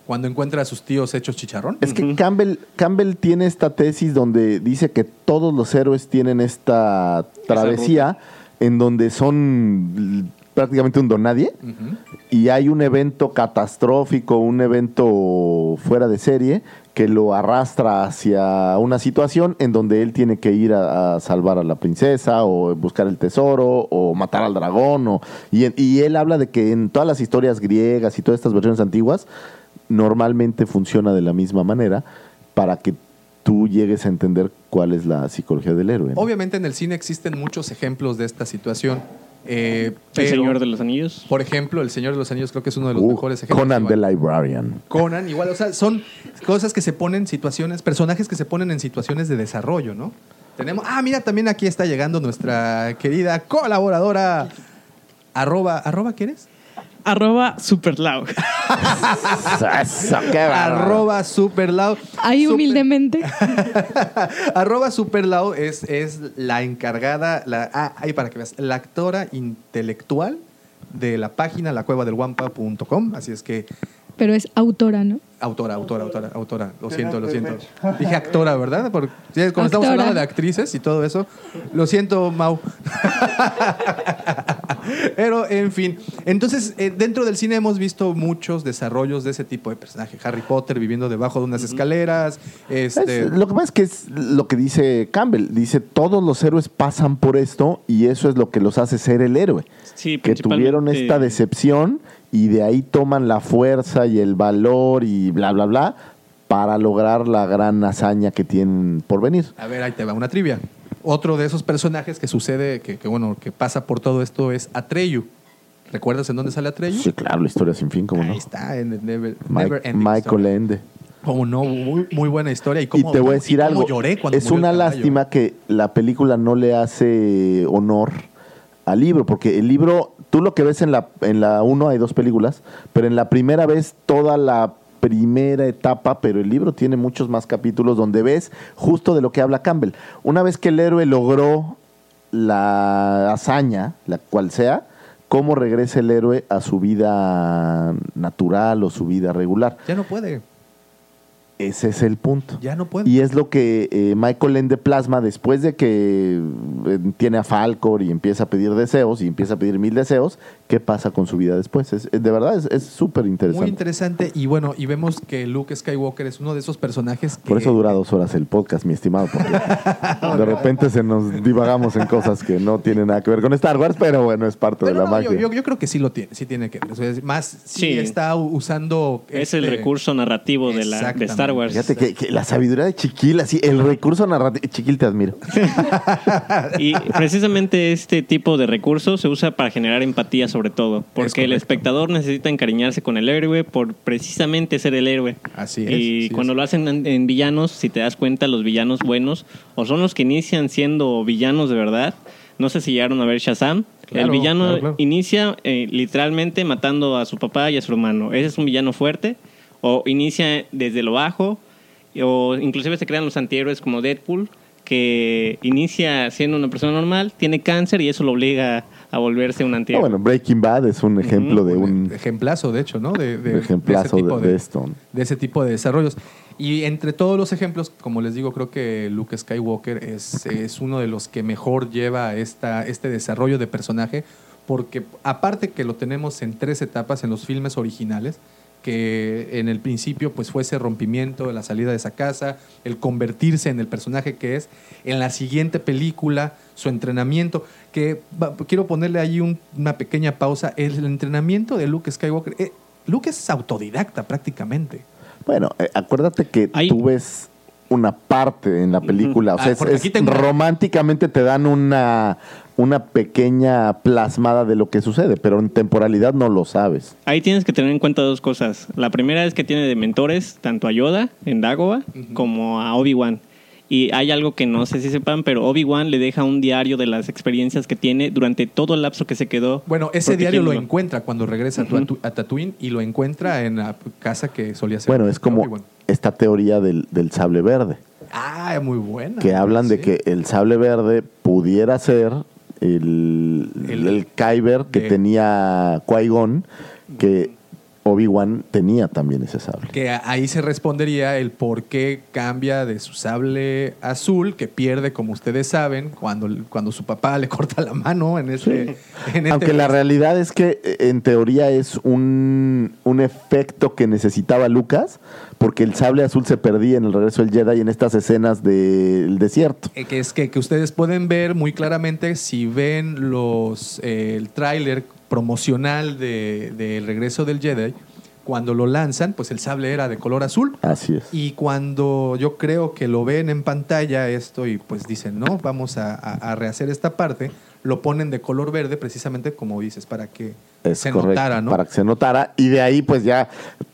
cuando encuentra a sus tíos hechos chicharrón. Es que Campbell, Campbell tiene esta tesis donde dice que todos los héroes tienen esta travesía en donde son prácticamente un donadie Ujú. y hay un evento catastrófico, un evento fuera de serie que lo arrastra hacia una situación en donde él tiene que ir a, a salvar a la princesa o buscar el tesoro o matar al dragón. O, y él habla de que en todas las historias griegas y todas estas versiones antiguas normalmente funciona de la misma manera para que tú llegues a entender cuál es la psicología del héroe. ¿no? Obviamente en el cine existen muchos ejemplos de esta situación. eh, El Señor de los Anillos. Por ejemplo, El Señor de los Anillos creo que es uno de los Uh, mejores ejemplos. Conan the. Librarian. Conan, igual, o sea, son cosas que se ponen situaciones, personajes que se ponen en situaciones de desarrollo, ¿no? Tenemos, ah, mira, también aquí está llegando nuestra querida colaboradora, arroba, arroba, ¿quién es? Arroba superloud. Eso, qué bárbaro. Arroba superloud. Ahí Super- humildemente. Arroba superloud es, es la encargada, la, ah, ahí para que veas, la actora intelectual de la página lacuevadelguampa.com, así es que Pero es autora, ¿no? Autora, autora, autora, autora. Lo siento, lo siento. Dije actora, ¿verdad? Porque cuando estamos hablando de actrices y todo eso. Lo siento, Mau. Pero, en fin. Entonces, eh, dentro del cine hemos visto muchos desarrollos de ese tipo de personaje. Harry Potter viviendo debajo de unas escaleras. Este, Es- lo que pasa es que es lo que dice Campbell. Dice, todos los héroes pasan por esto y eso es lo que los hace ser el héroe. Sí, que tuvieron esta decepción y de ahí toman la fuerza y el valor y bla, bla, bla para lograr la gran hazaña que tienen por venir. A ver, ahí te va una trivia. Otro de esos personajes que sucede, que, que, bueno, que pasa por todo esto es Atreyu. ¿Recuerdas en dónde sale Atreyu? Sí, claro, la historia sin fin, como no. Ahí está, en el Never, Mike- Never Ending Michael. Ende. Como no, muy, muy buena historia. Y, Y cómo, te voy a decir algo. lloré cuando es una lástima que la película no le hace honor al libro, porque el libro, tú lo que ves en la en la 1 hay dos películas, pero en la primera ves toda la primera etapa, pero el libro tiene muchos más capítulos donde ves justo de lo que habla Campbell. Una vez que el héroe logró la hazaña, la cual sea, cómo regresa el héroe a su vida natural o su vida regular. Ya no puede. Ese es el punto. Ya no puede. Y es lo que eh, Michael Ende plasma después de que eh, tiene a Falcor y empieza a pedir deseos y empieza a pedir mil deseos, qué pasa con su vida después. Es, de verdad es- súper interesante. Muy interesante. Y bueno, y vemos que Luke Skywalker es uno de esos personajes que. Por eso dura dos horas el podcast, mi estimado, porque de repente se nos divagamos en cosas que no tienen nada que ver con Star Wars, pero bueno, es parte de la no, magia. yo, yo- yo creo que sí lo tiene, sí tiene que ver. Más, sí, Sí. está usando. Es el este- recurso narrativo de, la, de Star Wars. Fíjate que, que la sabiduría de Chiquil, así, el recurso narrativo. Chiquil, te admiro. Y precisamente este tipo de recurso se usa para generar empatía sobre todo, porque el espectador necesita encariñarse con el héroe por precisamente ser el héroe. Así es, Y cuando lo hacen en, en villanos, si te das cuenta, los villanos buenos o son los que inician siendo villanos de verdad. No sé si llegaron a ver Shazam. Claro, el villano claro, claro. inicia eh, literalmente matando a su papá y a su hermano. Ese es un villano fuerte. O inicia desde lo bajo. O inclusive se crean los antihéroes como Deadpool, que inicia siendo una persona normal, tiene cáncer y eso lo obliga a volverse un Ah, antihéroe. bueno, Breaking Bad es un ejemplo de un Ejemplazo, de hecho, ¿no? De, de- ejemplazo de ese tipo de, de esto. de ese tipo de desarrollos. Y entre todos los ejemplos, como les digo, creo que Luke Skywalker es, es uno de los que mejor lleva esta, este desarrollo de personaje, porque aparte que lo tenemos en tres etapas en los filmes originales, que en el principio pues fue ese rompimiento de la salida de esa casa, el convertirse en el personaje que es, en la siguiente película, su entrenamiento, que va- quiero ponerle ahí un- una pequeña pausa, el entrenamiento de Luke Skywalker, eh, Luke es autodidacta prácticamente. Bueno, eh, acuérdate que Hay- tú ves una parte en la película, o sea, Ah, es- porque es- románticamente te dan una, una pequeña plasmada de lo que sucede, pero en temporalidad no lo sabes. Ahí tienes que tener en cuenta dos cosas. La primera es que tiene de mentores tanto a Yoda en Dagobah como a Obi-Wan. Y hay algo que no sé si sepan, pero Obi-Wan le deja un diario de las experiencias que tiene durante todo el lapso que se quedó. Bueno, ese diario lo encuentra cuando regresa a Tatu- a Tatooine y lo encuentra en la casa que solía ser. Bueno, es como esta teoría del, del sable verde, Ah, muy buena. que hablan de que el sable verde pudiera ser el, El- el, Kyber que de- tenía Qui-Gon, que Obi-Wan tenía también ese sable. Que ahí se respondería el por qué cambia de su sable azul, que pierde, como ustedes saben, cuando, cuando su papá le corta la mano en en este- Aunque la realidad es que eh, en teoría es un, un efecto que necesitaba Lucas, porque el sable azul se perdía en el regreso del Jedi en estas escenas del desierto. eh, que es que, que ustedes pueden ver muy claramente si ven los eh, el tráiler promocional de, de regreso del Jedi. Cuando lo lanzan, pues el sable era de color azul. Así es. Y cuando yo creo que lo ven en pantalla esto y pues dicen, no, vamos a, a- a rehacer esta parte, lo ponen de color verde precisamente como dices, para que Es se correcto, notara, ¿no? Para que se notara. Y de ahí, pues ya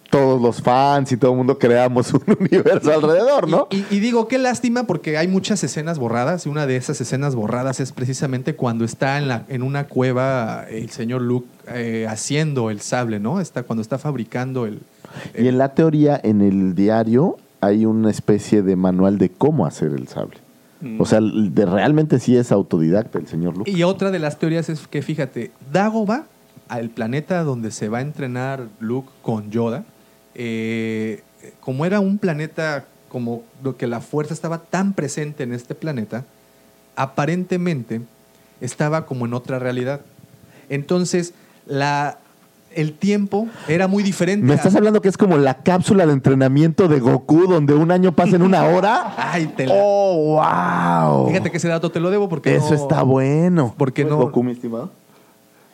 todos los fans y todo el mundo creamos un universo alrededor, ¿no? Y, y digo, qué lástima porque hay muchas escenas borradas y una de esas escenas borradas es precisamente cuando está en, la, en una cueva el señor Luke eh, haciendo el sable, ¿no? Está, cuando está fabricando el... Y en la teoría, en el diario, hay una especie de manual de cómo hacer el sable. Mm. O sea, de realmente sí es autodidacta el señor Lucas. Y otra de las teorías es que, fíjate, Dagobah, al planeta donde se va a entrenar Luke con Yoda, eh, como era un planeta, como lo que la fuerza estaba tan presente en este planeta, aparentemente estaba como en otra realidad. Entonces, la, el tiempo era muy diferente. ¿Me a- estás hablando que es como la cápsula de entrenamiento de Goku, donde un año pasa en una hora? Ay, te la- ¡Oh, wow! Fíjate que ese dato te lo debo porque Eso no- está bueno. Porque no- Goku, mi estimado?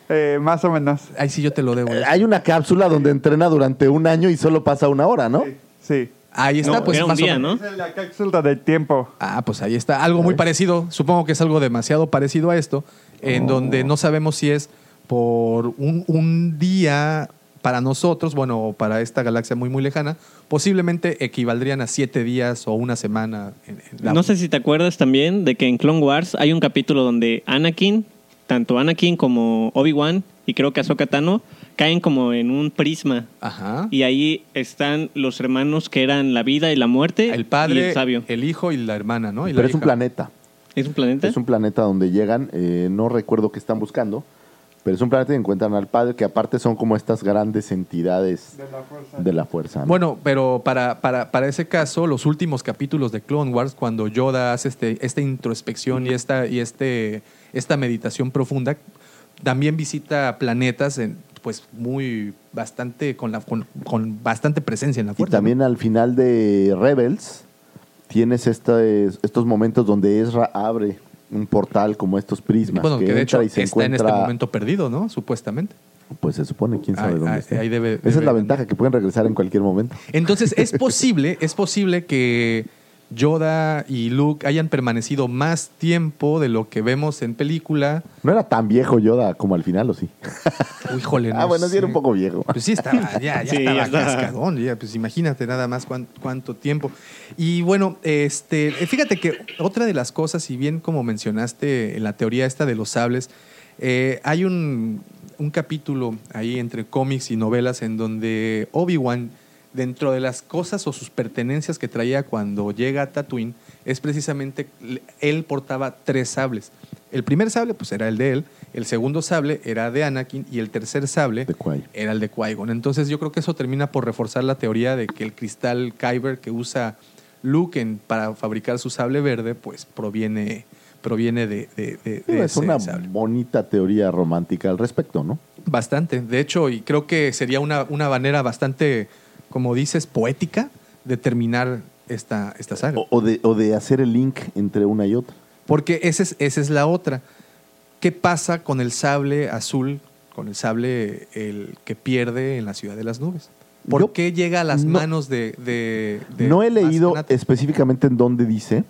Eh, más o menos. Ahí sí yo te lo debo. Eh, Hay una cápsula donde entrena durante un año y solo pasa una hora, ¿no? Sí. Ahí está, No, pues era un más o día, menos. ¿no? Es la cápsula del tiempo. Ah, pues ahí está. Algo muy parecido. Supongo que es algo demasiado parecido a esto, en donde no sabemos si es por un, un día para nosotros, bueno, o para esta galaxia muy, muy lejana, posiblemente equivaldrían a siete días o una semana. en- en la- No sé si te acuerdas también de que en Clone Wars hay un capítulo donde Anakin, tanto Anakin como Obi-Wan y creo que Ahsoka Tano caen como en un prisma Ajá. y ahí están los hermanos que eran la vida y la muerte El y padre, el sabio. el hijo y la hermana, ¿no? Y la Pero es un planeta. ¿Es un planeta? Es un planeta donde llegan, eh, no recuerdo qué están buscando, pero es un planeta y encuentran al padre, que aparte son como estas grandes entidades De la fuerza. de la fuerza. ¿no? Bueno, pero para, para, para ese caso, los últimos capítulos de Clone Wars, cuando Yoda hace este, esta introspección y, esta, y este, esta meditación profunda, también visita planetas en, pues muy bastante con la con, con bastante presencia en la Y fuerza. también al final de Rebels tienes este- estos momentos donde Ezra abre un portal como estos prismas. bueno, que, de hecho y se está en este encuentra- momento perdido, ¿no? Supuestamente. Pues se supone, quién sabe Ahí- dónde ahí- está. ahí debe- Esa es la ventaja, que pueden regresar en cualquier momento. Entonces es posible, es posible que Yoda y Luke hayan permanecido más tiempo de lo que vemos en película. No era tan viejo Yoda como al final, ¿o sí? Uy, híjole, ah, no bueno, sí era un poco viejo. Pues sí, estaba, ya, ya Sí, estaba ya cascadón, ya, pues imagínate nada más cuán- cuánto tiempo. Y bueno, este, fíjate que otra de las cosas, si bien como mencionaste en la teoría esta de los sables, eh, hay un, un capítulo ahí entre cómics y novelas en donde Obi-Wan, dentro de las cosas o sus pertenencias que traía cuando llega a Tatooine, es precisamente, él portaba tres sables. El primer sable, pues era el de él, el segundo sable era de Anakin y el tercer sable era el de Qui-Gon. Entonces yo creo que eso termina por reforzar la teoría de que el cristal Kyber que usa Luke en- para fabricar su sable verde, pues proviene, proviene de, de- de- de es ese una sable. bonita teoría romántica al respecto, ¿no? Bastante. De hecho, y creo que sería una, una manera bastante, como dices, poética de terminar esta, esta saga. O, o de, o de hacer el link entre una y otra. Porque esa es, esa es la otra. ¿Qué pasa con el sable azul, con el sable el que pierde en la ciudad de las nubes? ¿Por Yo qué llega a las no- manos de, de- de No he leído específicamente en dónde dice,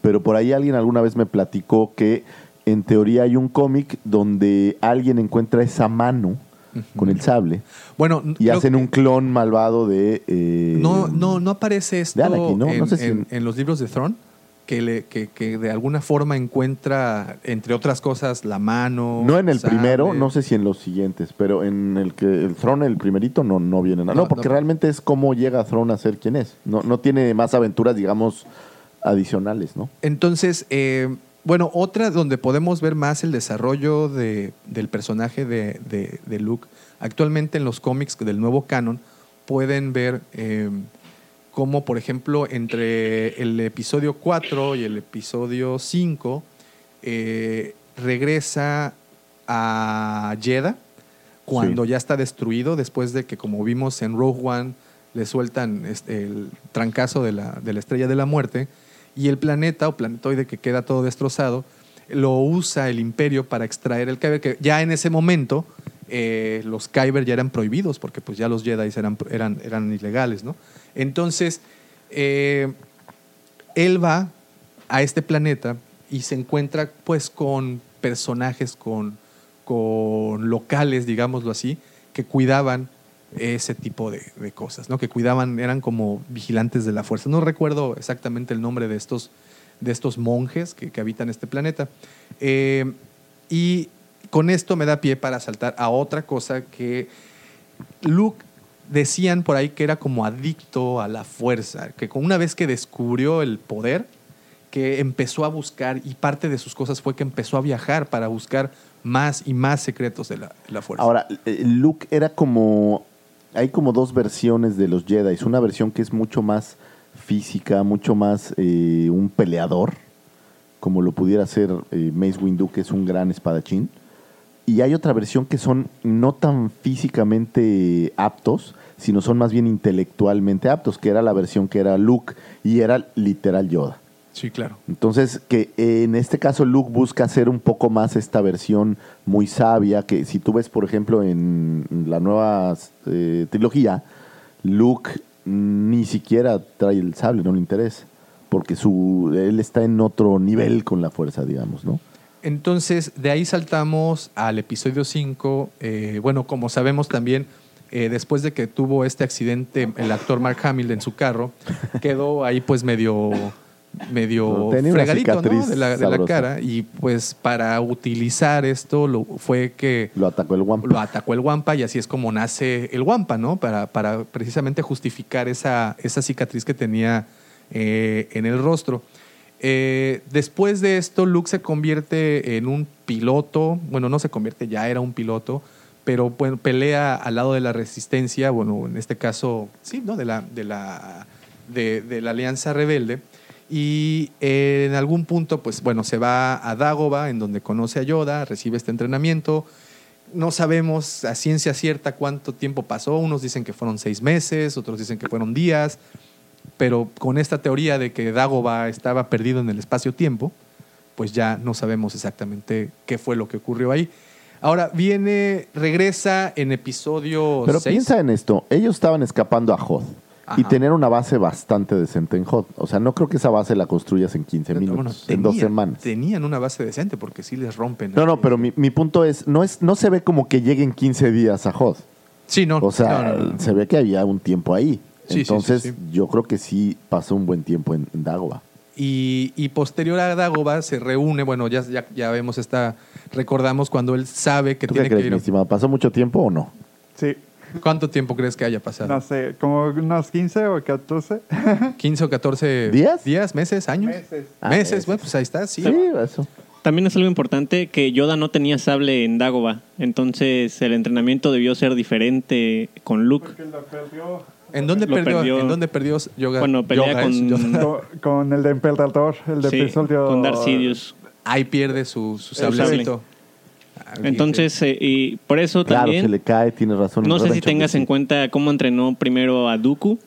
pero por ahí alguien alguna vez me platicó que en teoría hay un cómic donde alguien encuentra esa mano con el sable Bueno, y hacen un clon malvado de... eh, no, no, no aparece esto Anakin, ¿no? en, No sé si- en- en los libros de Thrawn, que, le, que, que de alguna forma encuentra, entre otras cosas, la mano. No en el sable. primero, no sé si en los siguientes, pero en el que el Throne, el primerito, no, no viene nada. No, No, porque no. realmente es cómo llega Throne a ser quien es. No, no tiene más aventuras, digamos, adicionales, ¿no? Entonces, eh, bueno, otra donde podemos ver más el desarrollo de- del personaje de, de- de Luke. Actualmente en los cómics del nuevo canon pueden ver eh, cómo, por ejemplo, entre el episodio 4 y el episodio 5 eh, regresa a Jeddah cuando Sí. ya está destruido, después de que, como vimos en Rogue One, le sueltan este, el trancazo de la, de la estrella de la muerte, y el planeta o planetoide que queda todo destrozado, lo usa el imperio para extraer el Kyber, que ya en ese momento eh, los Kyber ya eran prohibidos, porque pues ya los Jedi eran, eran, eran ilegales, ¿no? Entonces, eh, él va a este planeta y se encuentra pues con personajes, con, con locales, digámoslo así, que cuidaban ese tipo de, de cosas, ¿no? Que cuidaban, eran como vigilantes de la fuerza. No recuerdo exactamente el nombre de estos, de estos monjes que, habitan este planeta. Eh, y con esto me da pie para saltar a otra cosa que Luke decían por ahí que era como adicto a la fuerza, que una vez que descubrió el poder, que empezó a buscar y parte de sus cosas fue que empezó a viajar para buscar más y más secretos de la, de la fuerza. Ahora, eh, Luke era como... Hay como dos versiones de los Jedi. Una versión que es mucho más física, mucho más eh, un peleador, como lo pudiera ser eh, Mace Windu, que es un gran espadachín. Y hay otra versión que son no tan físicamente aptos, sino son más bien intelectualmente aptos, que era la versión que era Luke y era literal Yoda. Sí, claro. Entonces, que eh, en este caso Luke busca hacer un poco más esta versión muy sabia, que si tú ves, por ejemplo, en la nueva eh, trilogía, Luke ni siquiera trae el sable, no le interesa, porque su, él está en otro nivel con la fuerza, digamos, ¿no? Entonces, de ahí saltamos al episodio 5. eh, bueno, como sabemos también, eh, después de que tuvo este accidente el actor Mark Hamill en su carro, quedó ahí pues medio medio Tenía fregadito ¿no? de, la, de la cara y pues para utilizar esto lo, fue que Lo atacó el Wampa. lo atacó el Wampa y así es como nace el Wampa, ¿no? Para, para precisamente justificar esa, esa cicatriz que tenía eh, en el rostro. Eh, después de esto, Luke se convierte en un piloto, bueno, no se convierte, ya era un piloto, pero bueno, pelea al lado de la resistencia, bueno, en este caso, sí, ¿no? De la, de la, de, de la Alianza Rebelde. Y eh, en algún punto, pues bueno, se va a Dagoba, en donde conoce a Yoda, recibe este entrenamiento. No sabemos a ciencia cierta cuánto tiempo pasó. Unos dicen que fueron seis meses, otros dicen que fueron días. Pero con esta teoría de que Dagoba estaba perdido en el espacio-tiempo, pues ya no sabemos exactamente qué fue lo que ocurrió ahí. Ahora viene, regresa en episodio Pero 6. piensa en esto. Ellos estaban escapando a Hoth. Y tener una base bastante decente en Hoth. O sea, no creo que esa base la construyas en 15 Bueno, minutos, en dos semanas. Tenían una base decente porque sí les rompen. No, no, pero mi, mi punto es no, es, no se ve como que lleguen 15 días a Hoth. Sí, no. O sea, no, no, no. se ve que había un tiempo ahí. Sí, sí, Entonces, sí, sí. yo creo que sí pasó un buen tiempo en, en Dagoba. Y, y posterior a Dagoba se reúne, bueno, ya, ya, ya vemos esta, recordamos cuando él sabe que ¿Tú qué tiene crees, que mi ir. estimado? ¿Pasó mucho tiempo o no? Sí, ¿Cuánto tiempo crees que haya pasado? no sé, como unos 15 o 14. ¿15 o 14 ¿Días? días, meses, años? Meses. Ah, meses, meses. bueno, pues ahí está, sí. Sí, eso. También es algo importante que Yoda no tenía sable en Dagoba, entonces el entrenamiento debió ser diferente con Luke. Porque lo perdió ¿En dónde Lo perdió, perdió ¿En dónde perdió Yoga? cuando pelea Yoga, con, con, con el de Emperador, el de sí, con Darth Sidious. Ahí pierde su, su sablecito. Ah, Entonces, eh, y por eso Claro, también... se le cae, tiene razón. No sé si tengas en cuenta cómo entrenó primero a Dooku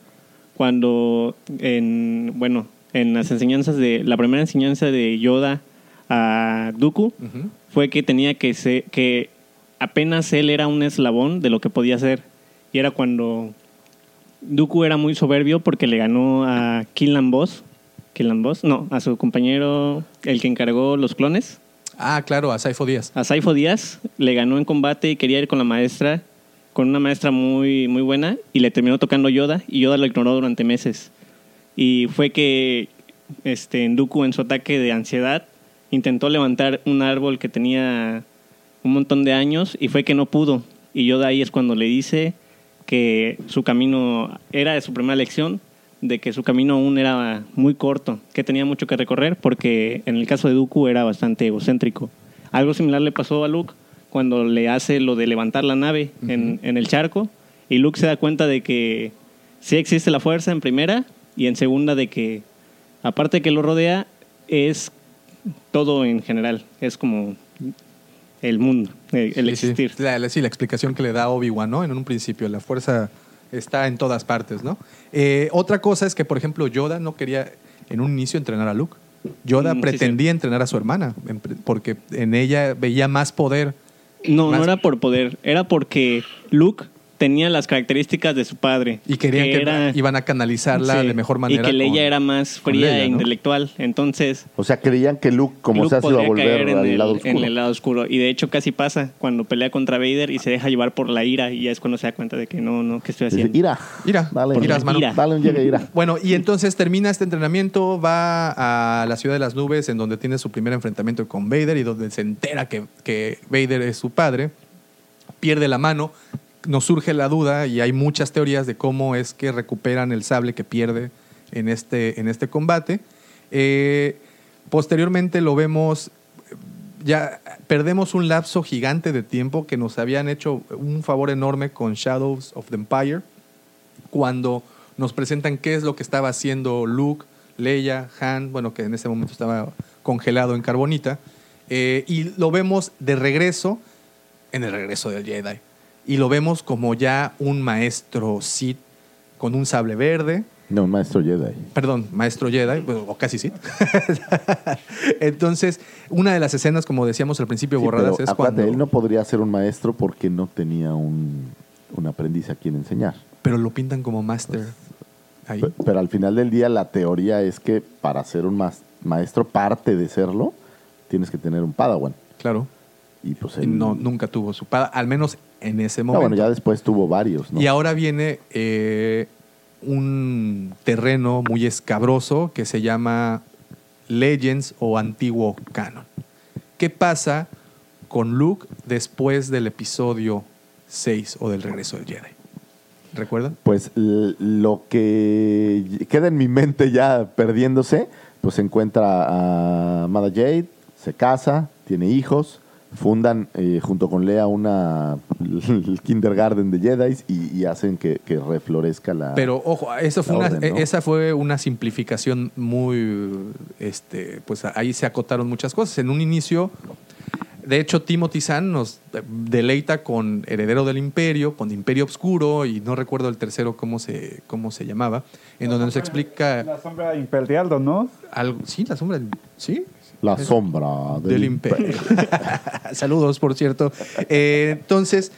cuando en bueno en las enseñanzas de la primera enseñanza de Yoda a Dooku fue que tenía que ser que apenas él era un eslabón de lo que podía hacer. Y era cuando Dooku era muy soberbio porque le ganó a Killan Boss Killan Boss no a su compañero el que encargó los clones Ah, claro, a Saifo Díaz. a Saifo Díaz, le ganó en combate y quería ir con la maestra, con una maestra muy, muy buena, y le terminó tocando Yoda, y Yoda lo ignoró durante meses. Y fue que este, en Dooku, en su ataque de ansiedad, intentó levantar un árbol que tenía un montón de años, y fue que no pudo. Y Yoda ahí es cuando le dice que su camino era de su primera lección, de que su camino aún era muy corto, que tenía mucho que recorrer, porque en el caso de Dooku era bastante egocéntrico. Algo similar le pasó a Luke cuando le hace lo de levantar la nave en, en el charco, y Luke se da cuenta de que sí existe la fuerza en primera, y en segunda de que, aparte de que lo rodea, es todo en general, es como el mundo, el, sí. existir. La, la- sí, la explicación que le da Obi-Wan, ¿no? En un principio, la fuerza está en todas partes, ¿no? Eh, otra cosa es que, por ejemplo, Yoda no quería en un inicio entrenar a Luke. Yoda Mm, sí, pretendía entrenar a su hermana, porque en ella veía más poder. No, Más- no era por poder, era porque Luke tenía las características de su padre. Y querían que, era- iban a canalizarla sí, de mejor manera. Y que Leia era más fría Leia, e ¿no? intelectual. Entonces, O sea, creían que Luke, como Luke se hace, iba a volver al el, lado oscuro. en el lado oscuro. Y de hecho casi pasa cuando pelea contra Vader y se deja llevar por la ira y ya es cuando se da cuenta de que no, no, ¿qué estoy Dice, haciendo? ira, Ira, dale, iras, mano. ira. dale un llegue, ira. Bueno, y entonces termina este entrenamiento, va a la ciudad de las nubes, en donde tiene su primer enfrentamiento con Vader y donde se entera que, que Vader es su padre, pierde la mano, nos surge la duda y hay muchas teorías de cómo es que recuperan el sable que pierde en este, en este combate. Eh, posteriormente lo vemos, ya perdemos un lapso gigante de tiempo que nos habían hecho un favor enorme con Shadows of the Empire cuando nos presentan qué es lo que estaba haciendo Luke, Leia, Han, bueno, que en ese momento estaba congelado en carbonita, eh, y lo vemos de regreso en el regreso del Jedi. Y lo vemos como ya un maestro Sith con un sable verde, No, un maestro Jedi. perdón, maestro Jedi, o casi Sith. Entonces, una de las escenas, como decíamos al principio, Sí, borradas pero es acuérdate, cuando... él no podría ser un maestro porque no tenía un, un aprendiz a quien enseñar. Pero lo pintan como master. Ahí. Pe- Pero al final del día la teoría es que para ser un maestro, parte de serlo, tienes que tener un padawan. Claro. Y pues él- no, nunca tuvo su padre, al menos en ese No, momento. bueno, ya después tuvo varios, ¿no? Y ahora viene eh, un terreno muy escabroso que se llama Legends o Antiguo Canon. ¿Qué pasa con Luke después del episodio 6 o del regreso del Jedi? ¿Recuerdan? Pues lo que queda en mi mente ya perdiéndose, pues se encuentra a Mada Jade, se casa, tiene hijos, fundan eh, junto con Lea una el kindergarten de Jedi y, y hacen que, que reflorezca la. Pero ojo, eso fue una, orden, ¿no? esa fue una simplificación muy, este, pues ahí se acotaron muchas cosas. En un inicio, de hecho, Timothy Zahn nos deleita con Heredero del Imperio, con Imperio Obscuro y no recuerdo el tercero cómo se, cómo se llamaba, en donde nos explica La sombra imperial, ¿no? algo. Sí, la sombra, sí. La Es- sombra del, del imperio. Saludos, por cierto. Eh, entonces,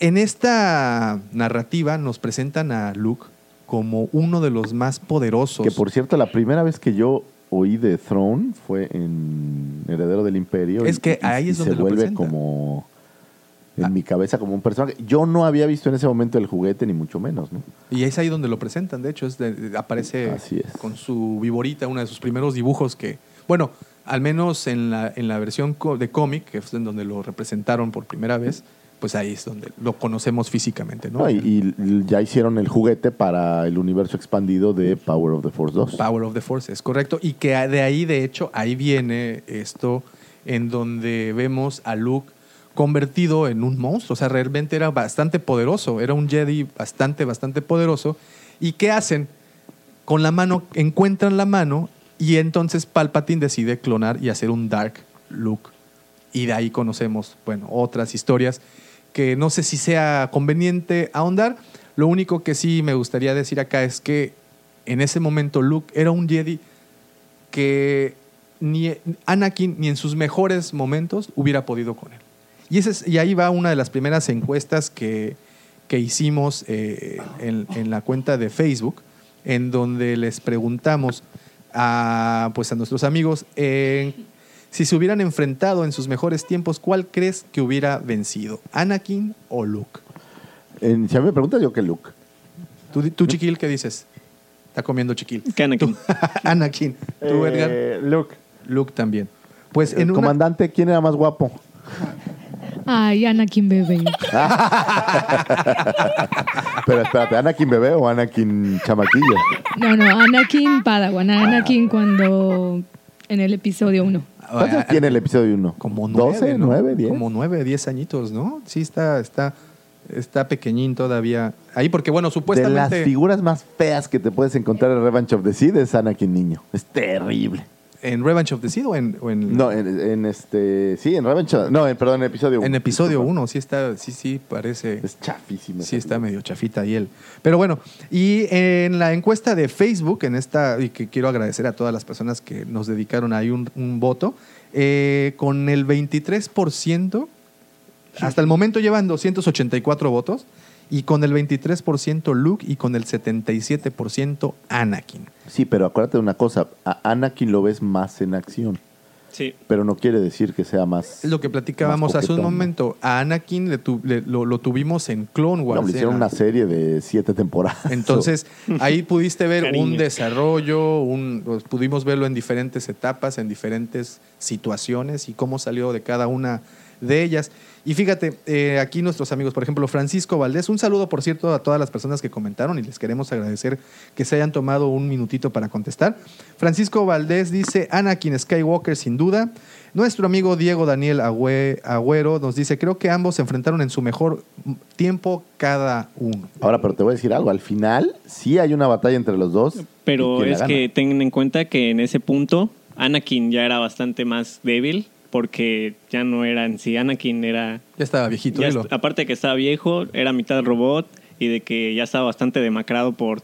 en esta narrativa nos presentan a Luke como uno de los más poderosos. Que por cierto, la primera vez que yo oí de Throne fue en Heredero del Imperio. Es y- que y- ahí y es donde se lo vuelve presenta. como en mi cabeza como un personaje. Yo no había visto en ese momento el juguete, ni mucho menos, ¿no? Y es ahí donde lo presentan. De hecho, es de- de- aparece Así es. con su viborita, uno de sus primeros dibujos que, bueno, al menos en la, en la versión de cómic, que es en donde lo representaron por primera vez, pues ahí es donde lo conocemos físicamente, ¿no? No, y, y ya hicieron el juguete para el universo expandido de Power of the Force 2. Power of the Force, es correcto. Y que de ahí, de hecho, ahí viene esto en donde vemos a Luke convertido en un monstruo. O sea, realmente era bastante poderoso. Era un Jedi bastante, bastante poderoso. ¿Y qué hacen? Con la mano, encuentran la mano y entonces Palpatine decide clonar y hacer un Dark Luke. Y de ahí conocemos, bueno, otras historias que no sé si sea conveniente ahondar. Lo único que sí me gustaría decir acá es que en ese momento Luke era un Jedi que ni Anakin ni en sus mejores momentos hubiera podido con él. Y, ese es- y ahí va una de las primeras encuestas que, que hicimos eh, en, en la cuenta de Facebook, en donde les preguntamos a, pues a nuestros amigos eh, si se hubieran enfrentado en sus mejores tiempos, ¿cuál crees que hubiera vencido? ¿Anakin o Luke? En- si a mí me preguntas, yo que Luke. ¿Tú, tú Chiquil, qué dices? Está comiendo Chiquil. Que Anakin. Anakin. ¿Tú, Edgar? Eh, Luke. Luke también. Pues El en una... comandante, ¿quién era más guapo? Ay, Anakin bebé. Pero espérate, ¿Anakin bebé o Anakin chamaquillo? No, no, Anakin Padawan. Anakin cuando en el episodio 1. ¿Cuántos años tiene el episodio 1? Como nueve, ¿12, ¿no? 9, 10? Como nueve, diez añitos, ¿no? Sí, está, está, está pequeñín todavía. Ahí porque, bueno, De las supuestamente figuras más feas que te puedes encontrar en Revenge of the Seed es Anakin niño. Es terrible. En Revenge of the Sith o en, o en- No, en, en este... Sí, en Revenge of- No, en, perdón, en episodio 1. en episodio 1, sí está, sí, sí, parece. Es chafísimo. Sí, está medio chafita ahí él. Pero bueno, y en la encuesta de Facebook, en esta, y que quiero agradecer a todas las personas que nos dedicaron ahí un, un voto, eh, con el 23%, hasta el momento llevan 284 votos, y con el 23% Luke y con el 77% Anakin. Sí, pero acuérdate de una cosa. A Anakin lo ves más en acción. Sí. Pero no quiere decir que sea más... Lo que platicábamos hace un momento. A Anakin le tu- le- lo, lo tuvimos en Clone Wars. No, le hicieron una serie de siete temporadas. Entonces, ahí pudiste ver un desarrollo, un, pues, pudimos verlo en diferentes etapas, en diferentes situaciones y cómo salió de cada una de ellas. Y fíjate, eh, aquí nuestros amigos, por ejemplo, Francisco Valdés, un saludo, por cierto, a todas las personas que comentaron y les queremos agradecer que se hayan tomado un minutito para contestar. Francisco Valdés dice, Anakin Skywalker sin duda. Nuestro amigo Diego Daniel Agüe- Agüero nos dice, creo que ambos se enfrentaron en su mejor tiempo cada uno. Ahora, pero te voy a decir algo. Al final, sí hay una batalla entre los dos. Pero ¿Y quién la es que tengan en cuenta que en ese punto Anakin ya era bastante más débil porque ya no era en sí Anakin, era... Ya estaba viejito, ya est- aparte de que estaba viejo, era mitad robot y de que ya estaba bastante demacrado por,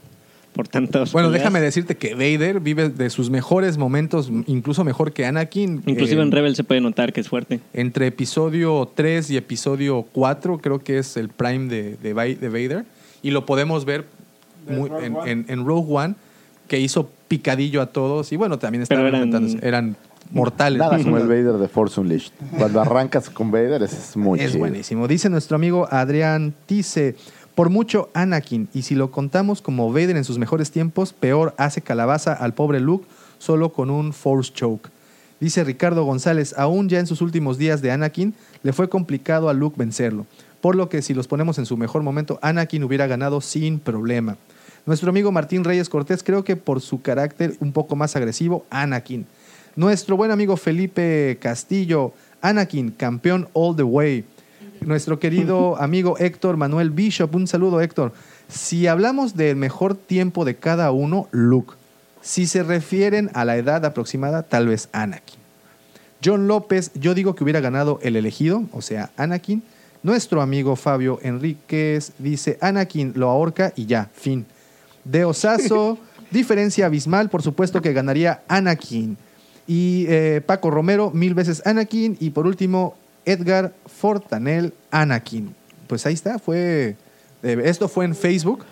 por tantas Bueno, peleas. déjame decirte que Vader vive de sus mejores momentos, incluso mejor que Anakin. Inclusive eh, en Rebel se puede notar que es fuerte. Entre episodio 3 y episodio 4, creo que es el prime de, de, Va- de Vader. Y lo podemos ver muy- en, en- en Rogue One, que hizo picadillo a todos. Y bueno, también estaban eran- eran mortales. Nada como el Vader de Force Unleashed. Cuando arrancas con Vader es muy Es chido. buenísimo. Dice nuestro amigo Adrián Tice, por mucho Anakin, y si lo contamos como Vader en sus mejores tiempos, peor hace calabaza al pobre Luke solo con un Force Choke. Dice Ricardo González, aún ya en sus últimos días de Anakin, le fue complicado a Luke vencerlo. Por lo que si los ponemos en su mejor momento, Anakin hubiera ganado sin problema. Nuestro amigo Martín Reyes Cortés, creo que por su carácter un poco más agresivo, Anakin. Nuestro buen amigo Felipe Castillo, Anakin, campeón all the way. Nuestro querido amigo Héctor Manuel Bishop, un saludo Héctor. Si hablamos del mejor tiempo de cada uno, Luke. Si se refieren a la edad aproximada, tal vez Anakin. John López, yo digo que hubiera ganado el elegido, o sea, Anakin. Nuestro amigo Fabio Enríquez dice, Anakin lo ahorca y ya, fin. De Osazo, diferencia abismal, por supuesto que ganaría Anakin. Y eh, Paco Romero, mil veces Anakin. Y por último, Edgar Fortanel, Anakin. Pues ahí está, fue... eh, esto fue en Facebook,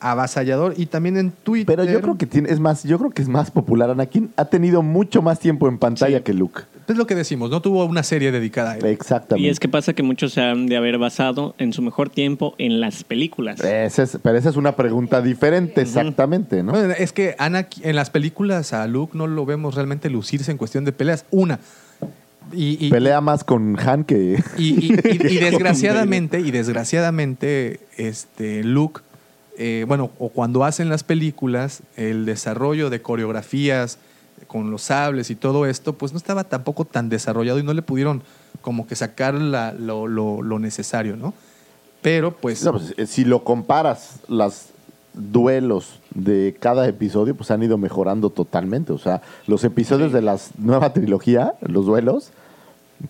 avasallador, y también en Twitter. Pero yo creo que tiene, es más, yo creo que es más popular Anakin. Ha tenido mucho más tiempo en pantalla que Luke. Es lo que decimos, no tuvo una serie dedicada a él. Exactamente. Y es que pasa que muchos se han de haber basado en su mejor tiempo en las películas. Ese es- pero esa es una pregunta diferente, exactamente, ¿no? Bueno, es que Anakin, en las películas a Luke no lo vemos realmente lucirse en cuestión de peleas. Una. Y, y- Pelea más con Han que. y- y- y- y que con desgraciadamente, y desgraciadamente, este Luke, eh, bueno, o cuando hacen las películas, el desarrollo de coreografías con los sables y todo esto, pues no estaba tampoco tan desarrollado y no le pudieron como que sacar la- lo, lo- lo necesario, ¿no? Pero pues... No, pues, eh, si lo comparas, los duelos de cada episodio, pues han ido mejorando totalmente. O sea, los episodios de la nueva trilogía, los duelos,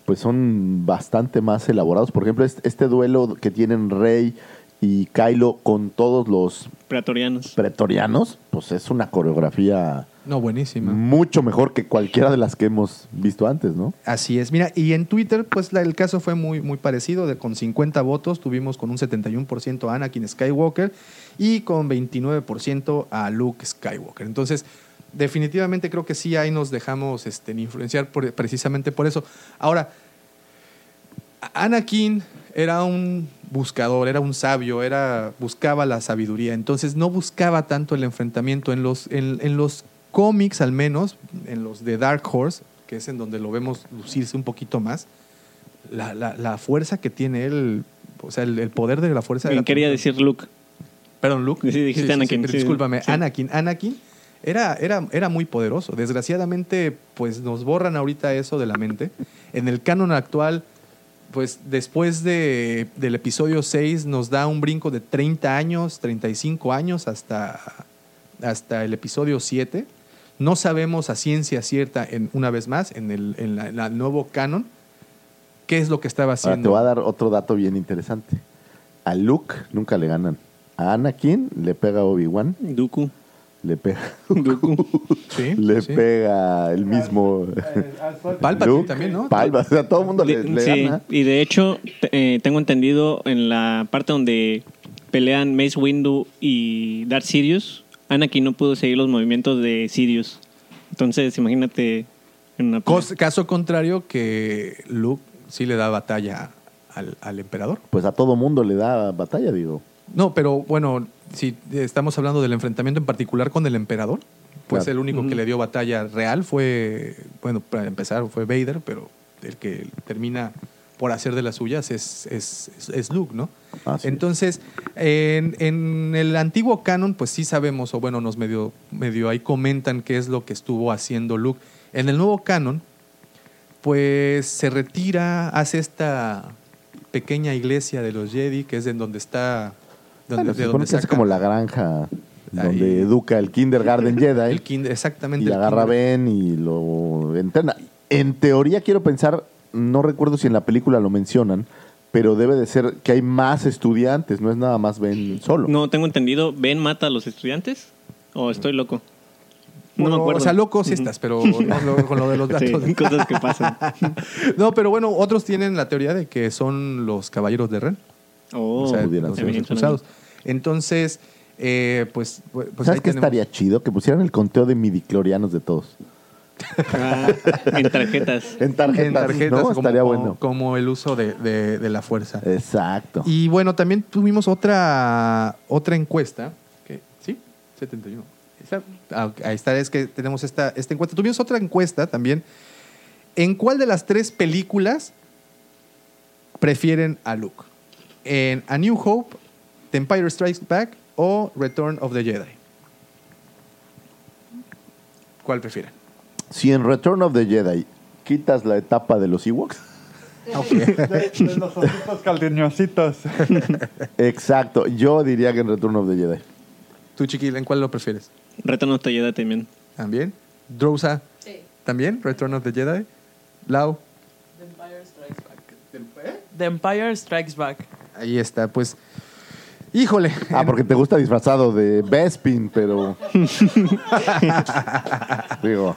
pues son bastante más elaborados. Por ejemplo, este, este duelo que tienen Rey y Kylo con todos los Pretorianos. pretorianos, pues es una coreografía No, buenísima. mucho mejor que cualquiera de las que hemos visto antes, ¿no? Así es. Mira, y en Twitter, pues la- el caso fue muy, muy parecido. De, con 50 votos tuvimos con un 71% a Anakin Skywalker y con 29% a Luke Skywalker. Entonces, definitivamente creo que sí, ahí nos dejamos este, influenciar por- precisamente por eso. Ahora, Anakin era un buscador, era un sabio, era, buscaba la sabiduría. Entonces no buscaba tanto el enfrentamiento. En los, en, en los cómics, al menos, en los de Dark Horse, que es en donde lo vemos lucirse un poquito más, la, la- la fuerza que tiene él, o sea, el, el poder de la fuerza. Bien, era- quería decir Luke. Perdón, Luke. Sí, dijiste Anakin, sí. discúlpame. Anakin. Anakin era, era, era muy poderoso. Desgraciadamente, pues nos borran ahorita eso de la mente. En el canon actual, pues después de, del episodio 6 nos da un brinco de 30 años, 35 años hasta, hasta el episodio 7. No sabemos a ciencia cierta, en, una vez más, en el en la- en la nuevo canon, qué es lo que estaba Ahora te haciendo. voy a dar otro dato bien interesante. A Luke nunca le ganan. A Anakin le pega Obi-Wan. Dooku. Le pega. Dooku. Sí, le sí. pega el mismo. Palpatine Luke, también, ¿no? Palpatine, o sea, todo el mundo le, le sí, gana. y de hecho, te- eh, tengo entendido en la parte donde pelean Mace Windu y Darth Sidious, Anakin no pudo seguir los movimientos de Sidious. Entonces, imagínate en una. Cos- caso contrario que Luke sí le da batalla al, al emperador. Pues a todo mundo le da batalla, digo. No, pero bueno, si estamos hablando del enfrentamiento en particular con el emperador, pues Claro. el único que Ujú. le dio batalla real fue, bueno, para empezar fue Vader, pero el que termina por hacer de las suyas es, es, es- es Luke, ¿no? Así es. Entonces, en, en el antiguo canon, pues sí sabemos, o bueno, nos medio, medio ahí comentan qué es lo que estuvo haciendo Luke. En el nuevo canon, pues se retira, hace esta pequeña iglesia de los Jedi, que es en donde está... Donde, Bueno, se de supone donde que es como la granja donde Ahí. educa el kindergarten Jedi. el kinder- exactamente. y el agarra a. Ben y lo entrena. En teoría quiero pensar, no recuerdo si en la película lo mencionan, pero debe de ser que hay más estudiantes, no es nada más Ben solo. No, tengo entendido, ¿Ben mata a los estudiantes? ¿O estoy loco? No me acuerdo. O sea, loco sí estás, pero no, con lo de los Sí, datos. cosas que pasan. no, pero bueno, otros tienen la teoría de que son los caballeros de Ren. Oh, o sea, pudiera los, ser. expulsados. Entonces, eh, pues, pues ¿Sabes ahí qué tenemos- estaría chido? Que pusieran el conteo de midiclorianos de todos. Ah, en tarjetas. En tarjetas, en tarjetas ¿no? como, Estaría como- bueno. como el uso de, de- de la fuerza. Exacto. Y bueno, también tuvimos otra, otra encuesta. Que, ¿Sí? 71. Está- ah, ahí está, es que tenemos esta, esta encuesta. Tuvimos otra encuesta también. ¿En cuál de las tres películas prefieren a Luke? ¿En A New Hope, The Empire Strikes Back o Return of the Jedi? ¿Cuál prefieren? Si en Return of the Jedi quitas la etapa de los Ewoks, De, de los ositos. Exacto. Yo diría que en Return of the Jedi. ¿Tú, Chiquil, en cuál lo prefieres? Retorno hasta Jedi también. ¿También? ¿Drousa? Sí. ¿También? ¿Return of the Jedi? ¿Lau? The Empire Strikes Back. The Empire Strikes Back. Ahí está, pues. Híjole. Ah, porque te gusta disfrazado de Bespin, pero. Digo,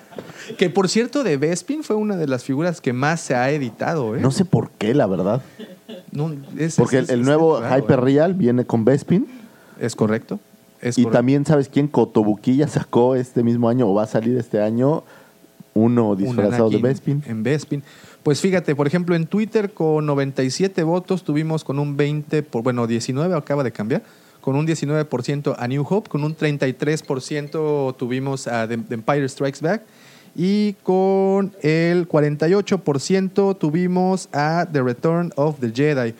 Que por cierto, de Bespin fue una de las figuras que más se ha editado, ¿eh? no sé por qué, la verdad. No, es- Porque es- el, el es nuevo Hyper ¿eh? Real viene con Bespin. Es correcto. Es y correcto. también, ¿sabes quién? Cotobuquilla sacó este mismo año, o va a salir este año, uno Un disfrazado de Bespin. En Bespin. Pues fíjate, por ejemplo, en Twitter con 97 votos tuvimos con un 20, por, bueno, 19 acaba de cambiar, con un 19% a New Hope, con un 33% tuvimos a The, Empire Strikes Back y con el 48% tuvimos a The Return of the Jedi.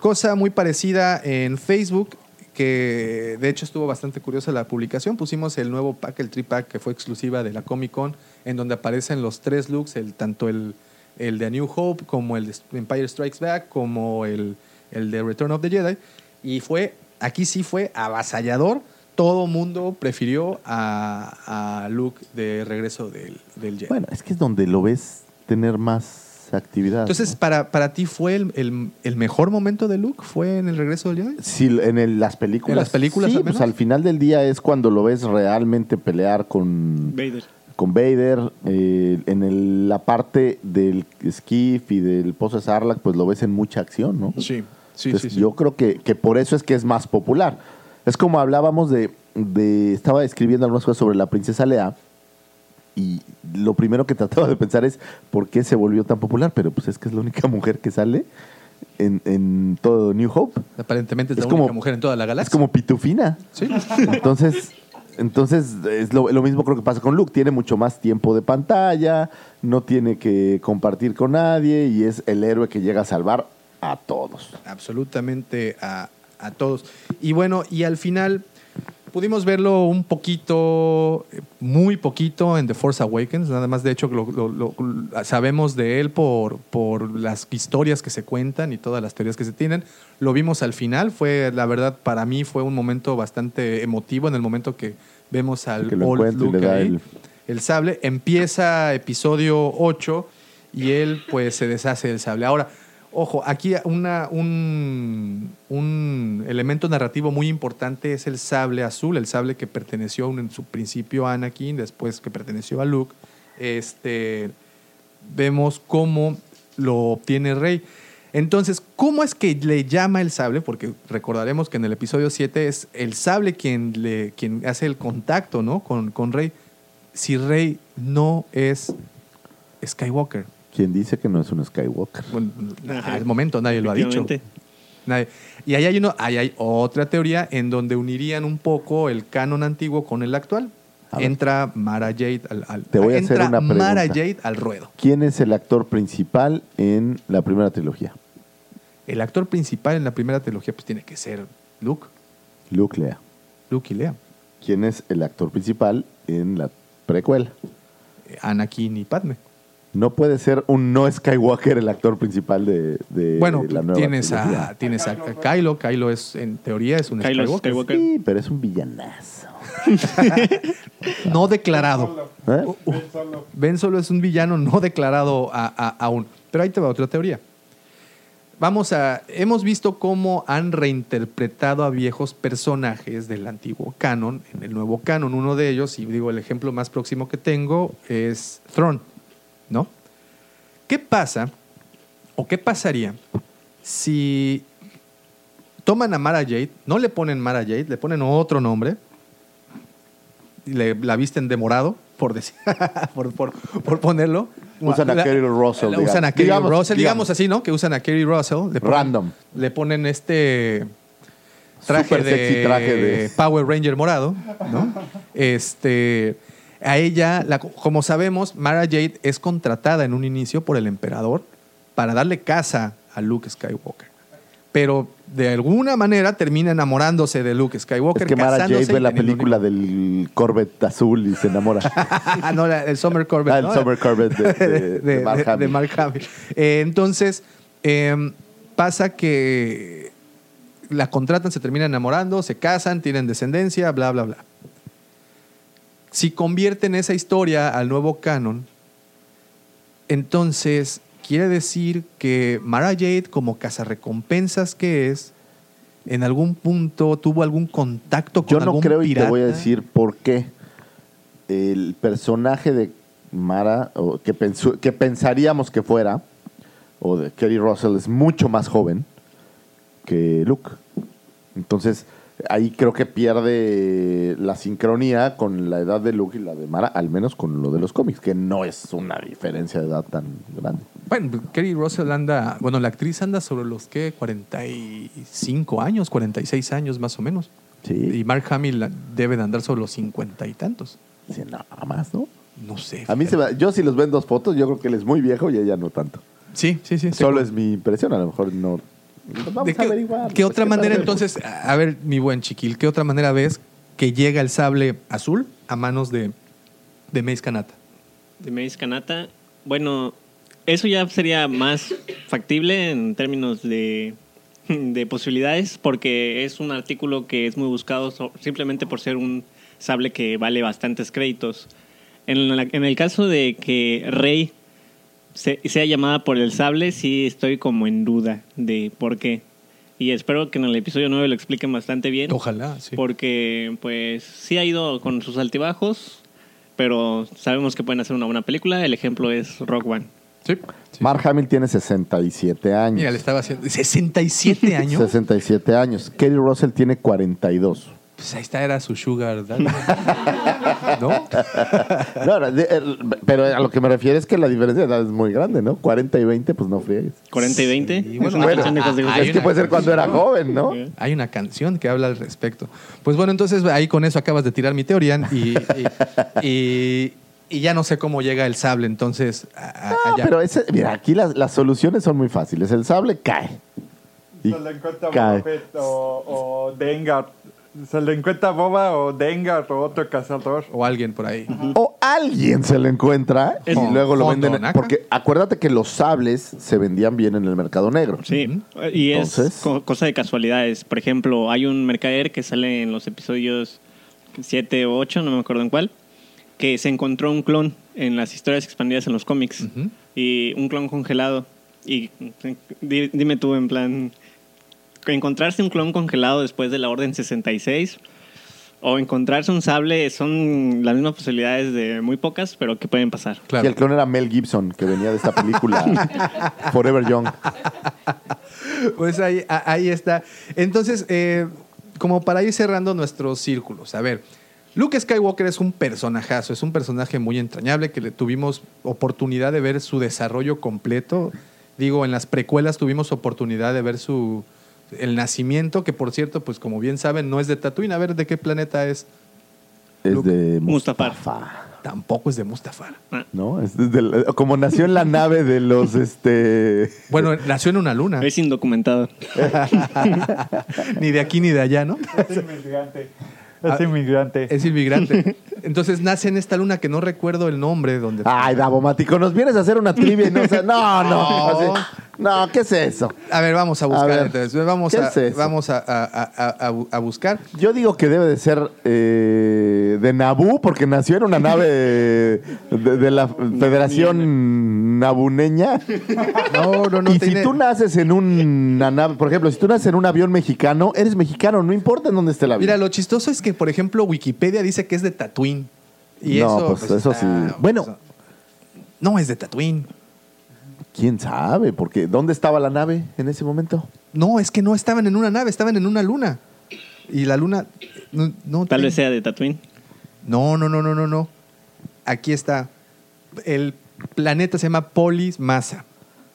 Cosa muy parecida en Facebook, que de hecho estuvo bastante curiosa la publicación. Pusimos el nuevo pack, el tripack, que fue exclusiva de la Comic Con, en donde aparecen los tres looks, el, tanto el, el de A New Hope, como el de Empire Strikes Back, como el, el de Return of the Jedi. Y fue, aquí sí fue avasallador. Todo mundo prefirió a, a Luke de regreso del, del Jedi. Bueno, es que es donde lo ves tener más actividad. Entonces, para, para ti fue el, el- el mejor momento de Luke? ¿Fue en el regreso del Jedi? Sí, en el- las películas. ¿En las películas Sí, al pues al final del día es cuando lo ves realmente pelear con Vader. Con Vader. eh, en el- la parte del Skiff y del Pozo de Sarlacc, pues lo ves en mucha acción, ¿no? Sí, sí, Entonces, sí, sí. Yo creo que, que por eso es que es más popular. Es como hablábamos de, de- Estaba escribiendo algunas cosas sobre la princesa Lea. Y lo primero que trataba de pensar es por qué se volvió tan popular. Pero pues es que es la única mujer que sale en, en todo New Hope. Aparentemente es, Es la como- única mujer en toda la Es galaxia. como pitufina. Sí. Entonces, entonces es lo, mismo creo que pasa con Luke. Tiene mucho más tiempo de pantalla, no tiene que compartir con nadie y es el héroe que llega a salvar a todos. absolutamente a, a todos. Y bueno, y al final pudimos verlo un poquito, muy poquito en The Force Awakens. Nada más, de hecho, lo, lo- lo- sabemos de él por, por las historias que se cuentan y todas las teorías que se tienen. Lo vimos al final. Fue, la verdad, para mí fue un momento bastante emotivo en el momento que vemos al Que old Luke ahí. el- el sable. Empieza episodio 8 y él pues se deshace del sable. Ahora, ojo, aquí un, un elemento narrativo muy importante es el sable azul, el sable que perteneció en su principio a Anakin, después que perteneció a Luke. Este, vemos cómo lo obtiene Rey. Entonces, ¿cómo es que le llama el sable? Porque recordaremos que en el episodio 7 es el sable quien, le, quien hace el contacto ¿no? con, con Rey. Si Rey no es Skywalker. Quien dice que no es un Skywalker. Bueno, al momento nadie lo ha dicho. Nadie. Y ahí hay, uno, ahí hay otra teoría en donde unirían un poco el canon antiguo con el actual. Entra Mara Jade al, al- Te voy a hacer una pregunta. Mara Jade al ruedo. ¿Quién es el actor principal en la primera trilogía? El actor principal en la primera trilogía pues tiene que ser Luke, Luke Lea. Luke y Lea, ¿Quién es el actor principal en la precuela? eh, Anakin y Padme. No puede ser un no Skywalker el actor principal de, de bueno, la nueva tienes trilogía. a, tienes a Kylo. Kylo es, en teoría, es un Kylo Skywalker. Skywalker. Sí, pero es un villanazo. No declarado. ¿Eh? Uh, uh, Ben Solo es un villano no declarado a- a- aún. Pero ahí te va otra teoría. Vamos a. Hemos visto cómo han reinterpretado a viejos personajes del antiguo canon en el nuevo canon. Uno de ellos, y digo, el ejemplo más próximo que tengo es Thrawn, ¿no? ¿Qué pasa o qué pasaría si toman a Mara Jade, no le ponen Mara Jade, le ponen otro nombre, y le, la visten de morado, por, decir, por, por- por ponerlo. Usan a Kerry Russell, la digamos. Usan a Kerry Russell, digamos digamos. así, ¿no? Que usan a Kerry Russell. Le ponen- Random. Le ponen este traje de, sexy traje de- Power Ranger morado, ¿no? Este, a ella, la- como sabemos, Mara Jade es contratada en un inicio por el emperador para darle casa a Luke Skywalker. Pero de alguna manera termina enamorándose de Luke Skywalker. Es que Mara Jade ve la un película del Corvette azul y se enamora. Ah, no, el Summer Corvette. Ah, el ¿no? Summer Corvette de- de- de Mark Hamill. Mark Hamill. Eh, entonces, Em, pasa que la contratan, se terminan enamorando, se casan, tienen descendencia, bla, bla, bla. Si convierten esa historia al nuevo canon, entonces quiere decir que Mara Jade, como cazarrecompensas que es, en algún punto tuvo algún contacto con Yo no algún creo y te voy a decir por qué. El personaje de Mara, o que, pensó- que pensaríamos que fuera, o de Kerry Russell, es mucho más joven que Luke. Entonces, ahí creo que pierde la sincronía con la edad de Luke y la de Mara, al menos con lo de los cómics, que no es una diferencia de edad tan grande. Bueno, Kerry Russell anda, bueno, la actriz anda sobre los que 45 años, 46 años más o menos. Sí. Y Mark Hamill debe de andar sobre los 50 y tantos. Sí, nada más, ¿no? No sé. A mí se me- yo si los ven dos fotos, yo creo que él es muy viejo y ella no tanto. Sí, sí, sí. Solo es mi impresión, a lo mejor no. Vamos ¿De a qué, averiguar. qué pues, otra ¿qué manera entonces, a ver, mi buen chiquil, qué otra manera ves que llega el sable azul a manos de, de Mace Kanata? De Mace Kanata. Bueno, eso ya sería más factible en términos de, de posibilidades, porque es un artículo que es muy buscado so- simplemente por ser un sable que vale bastantes créditos. En, la- en el caso de que Rey sea llamada por el sable, sí estoy como en duda de por qué. Y espero que en el episodio 9 lo expliquen bastante bien. Ojalá, sí. Porque, pues, sí ha ido con sus altibajos, pero sabemos que pueden hacer una buena película. El ejemplo es Rock One. Sí. Mark Hamill tiene 67 años. Mira, le estaba haciendo 67 años. 67 años. Kerry Russell tiene 42. Pues ahí está, era su sugar daddy. ¿No? No, no, de- el- pero a lo que me refiero es que la diferencia de edad es muy grande, ¿no? 40 y 20, pues no friegues. 40 y 20. Sí, bueno, Es una bueno, canción de José José. hay Es que puede ser cuando era joven, ¿no? Hay una canción que habla al respecto. Pues bueno, entonces ahí con eso acabas de tirar mi teoría y, y, y- y ya no sé cómo llega el sable, entonces a- a- No, allá. pero ese, mira, aquí las, las soluciones son muy fáciles. El sable cae. Y Se le encuentra cae. O, o Dengar. Se le encuentra Boba o Dengar o otro cazador. O alguien por ahí. O alguien se lo encuentra y luego lo venden. Naka. Porque acuérdate que los sables se vendían bien en el mercado negro. Sí, y es Entonces- co- cosa de casualidades. Por ejemplo, hay un mercader que sale en los episodios 7 o 8, no me acuerdo en cuál, que se encontró un clon en las historias expandidas en los cómics. Ujú. Y un clon congelado. Y di- dime tú, en plan, encontrarse un clon congelado después de la Orden 66 o encontrarse un sable son las mismas posibilidades de muy pocas, pero que pueden pasar. Y Claro. el clon era Mel Gibson, que venía de esta película Forever Young. Pues ahí, ahí está. Entonces, eh, como para ir cerrando nuestros círculos, a ver, Luke Skywalker es un personajazo, es un personaje muy entrañable que le tuvimos oportunidad de ver su desarrollo completo. Digo, en las precuelas tuvimos oportunidad de ver su el nacimiento, que por cierto, pues como bien saben, no es de Tatooine. A ver, ¿de qué planeta es? Es Luke. de Mustafar. Mustafa. Tampoco es de Mustafar. ¿No? Es desde el- como nació en la nave de los este Bueno, nació en una luna. Es indocumentado. ni de aquí ni de allá, ¿no? Es inmigrante. Es Ah, inmigrante. Es inmigrante. Entonces nace en esta luna que no recuerdo el nombre donde. Ay, Davomático, nos vienes a hacer una trivia y no sé- No, no. así- no, ¿qué es eso? A ver, vamos a buscar. ver, entonces, vamos ¿qué a, es vamos buscar. Yo digo que debe de ser eh, de Nabú, porque nació en una nave de, de la Federación Nabuneña. No, no, no. y tiene- si tú naces en una nave, por ejemplo, si tú naces en un avión mexicano, eres mexicano, no importa en dónde esté el avión. Mira, lo chistoso es que, por ejemplo, Wikipedia dice que es de Tatooine. Y No, eso. pues, eso sí. Bueno. pues, no es de Tatooine. ¿Quién sabe? Porque ¿dónde estaba la nave en ese momento? No, es que no estaban en una nave, estaban en una luna. Y la luna. No, no Tal vez sea de Tatooine. No, no, no, no, no, no. Aquí está. El planeta se llama Polis Massa.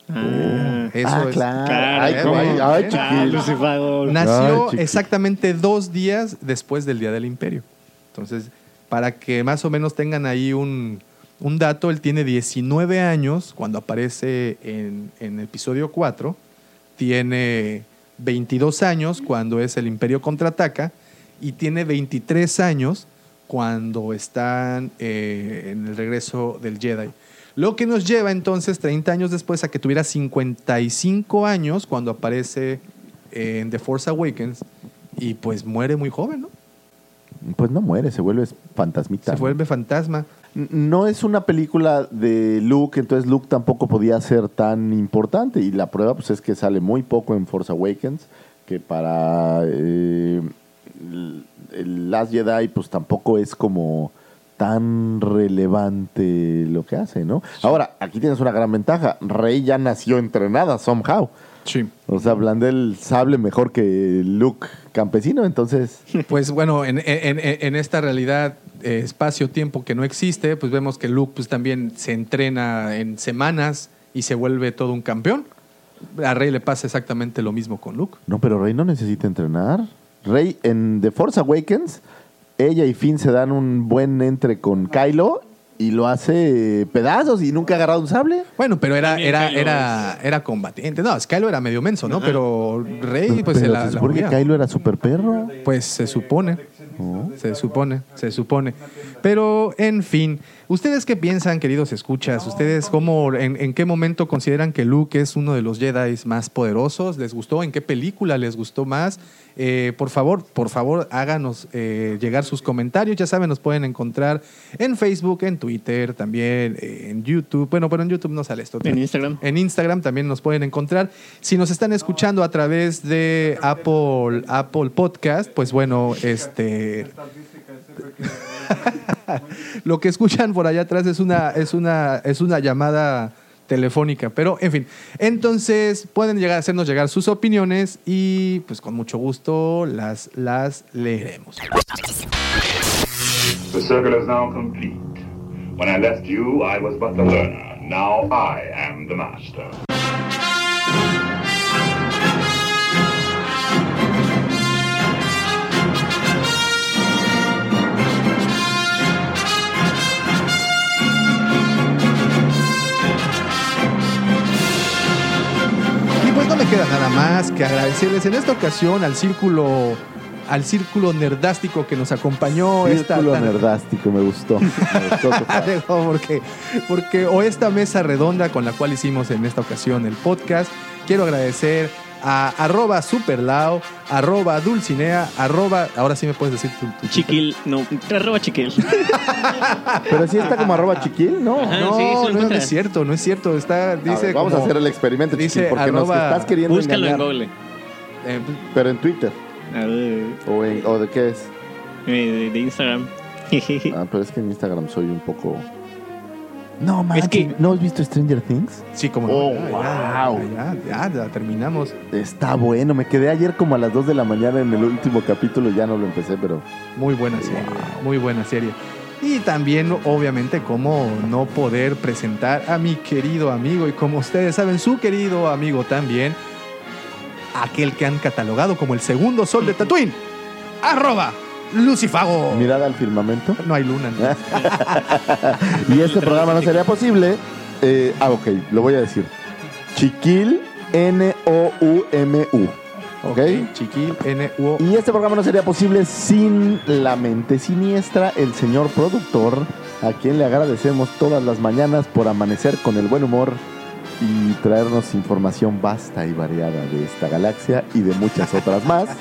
Ah, Eso ah, es. claro. Claro, Ay, ¿cómo? ay, ay, chiquillo. Lucifago. Nació Ay, exactamente dos días después del Día del Imperio. Entonces, para que más o menos tengan ahí un, un dato, él tiene 19 años cuando aparece en, en episodio 4. Tiene 22 años cuando es el Imperio contraataca. Y tiene 23 años cuando están eh, en el regreso del Jedi. Lo que nos lleva entonces 30 años después a que tuviera 55 años cuando aparece en The Force Awakens y pues muere muy joven, ¿no? Pues no muere, se vuelve fantasmita. Se vuelve fantasma. No es una película de Luke, entonces Luke tampoco podía ser tan importante. Y la prueba pues, es que sale muy poco en Force Awakens, que para eh, el- el Last Jedi pues tampoco es como tan relevante lo que hace, ¿no? Ahora, aquí tienes una gran ventaja. Rey ya nació entrenada, somehow. Sí. O sea, Blandel sable mejor que Luke campesino, entonces... Pues bueno, en, en- en- en esta realidad eh, espacio-tiempo que no existe, pues vemos que Luke pues también se entrena en semanas y se vuelve todo un campeón. A Rey le pasa exactamente lo mismo con Luke. No, pero Rey no necesita entrenar. Rey en The Force Awakens, ella y Finn se dan un buen entre con Kylo y lo hace pedazos y nunca ha agarrado un sable. Bueno, pero era, También era, Kylo era, era combatiente. No, Kylo era medio menso, ¿no? Ajá. Pero Rey, pues se pero la, se la supone que movía. Kylo era super perro. Pues se supone. Se supone, se supone. Pero, en fin, ¿ustedes qué piensan, queridos escuchas? ¿Ustedes cómo, en, en qué momento consideran que Luke es uno de los Jedi más poderosos? ¿Les gustó? ¿En qué película les gustó más? Eh, por favor, por favor, háganos eh, llegar sus comentarios. Ya saben, nos pueden encontrar en Facebook, en Twitter, también eh, en YouTube. Bueno, pero en YouTube no sale esto. En Instagram. En Instagram también nos pueden encontrar. Si nos están escuchando a través de Apple, Apple Podcast, pues bueno, este. lo que escuchan por allá atrás es una, es una, es una llamada telefónica. Pero, en fin. Entonces, pueden llegar hacernos llegar sus opiniones y pues con mucho gusto las, las leeremos. The circle is now complete. When I left you, I was but the learner. Now I am the. Me queda nada más que agradecerles en esta ocasión al círculo al círculo nerdástico que nos acompañó Círculo nerdástico, me gustó. Me gustó. No, porque, porque o esta mesa redonda con la cual hicimos en esta ocasión el podcast. Quiero agradecer a arroba superlao, arroba dulcinea, arroba, ahora sí me puedes decir tu, tu- Chiquil, no, arroba chiquil. Pero sí está como arroba chiquil, ¿no? Ajá. No, sí, no, es cierto, no es cierto. Está, A dice ver, vamos a hacer el experimento, dice chiquil, porque nos estás queriendo Búscalo en engañar. Google. eh, Pero en Twitter. A ver, ¿O, en- o de qué es? eh, de, de Instagram. Ah, pero es que en Instagram soy un poco... No, manches, que- ¿no has visto Stranger Things? sí, como Oh, ya, ya, wow. ya, ya, ya, terminamos. Está bueno, me quedé ayer como a las 2 de la mañana en el último capítulo, ya no lo empecé, pero... Muy buena serie, muy buena serie. Y también, obviamente, cómo no poder presentar a mi querido amigo y como ustedes saben, su querido amigo también, aquel que han catalogado como el segundo sol de Tatooine, arroba Lucifago. Mirada al firmamento. No hay luna. ¿no? Y este programa no sería posible. eh, ah, ok, lo voy a decir. Chiquil N-O-U-M-U. ¿Ok? Chiquil, N, U, Y este programa no sería posible sin la mente siniestra, el señor productor, a quien le agradecemos todas las mañanas por amanecer con el buen humor y traernos información vasta y variada de esta galaxia y de muchas otras más.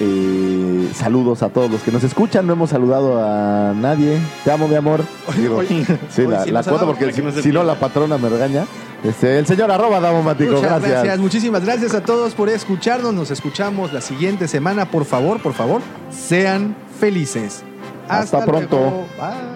Eh, saludos a todos los que nos escuchan. No hemos saludado a nadie. Te amo, mi amor. Digo, sí, la, sí la nos cuota porque si, no si la patrona me regaña. Este, el señor arroba Damomático. Muchas Gracias. gracias, muchísimas gracias a todos por escucharnos. Nos escuchamos la siguiente semana. Por favor, por favor, sean felices. Hasta pronto. luego. Bye.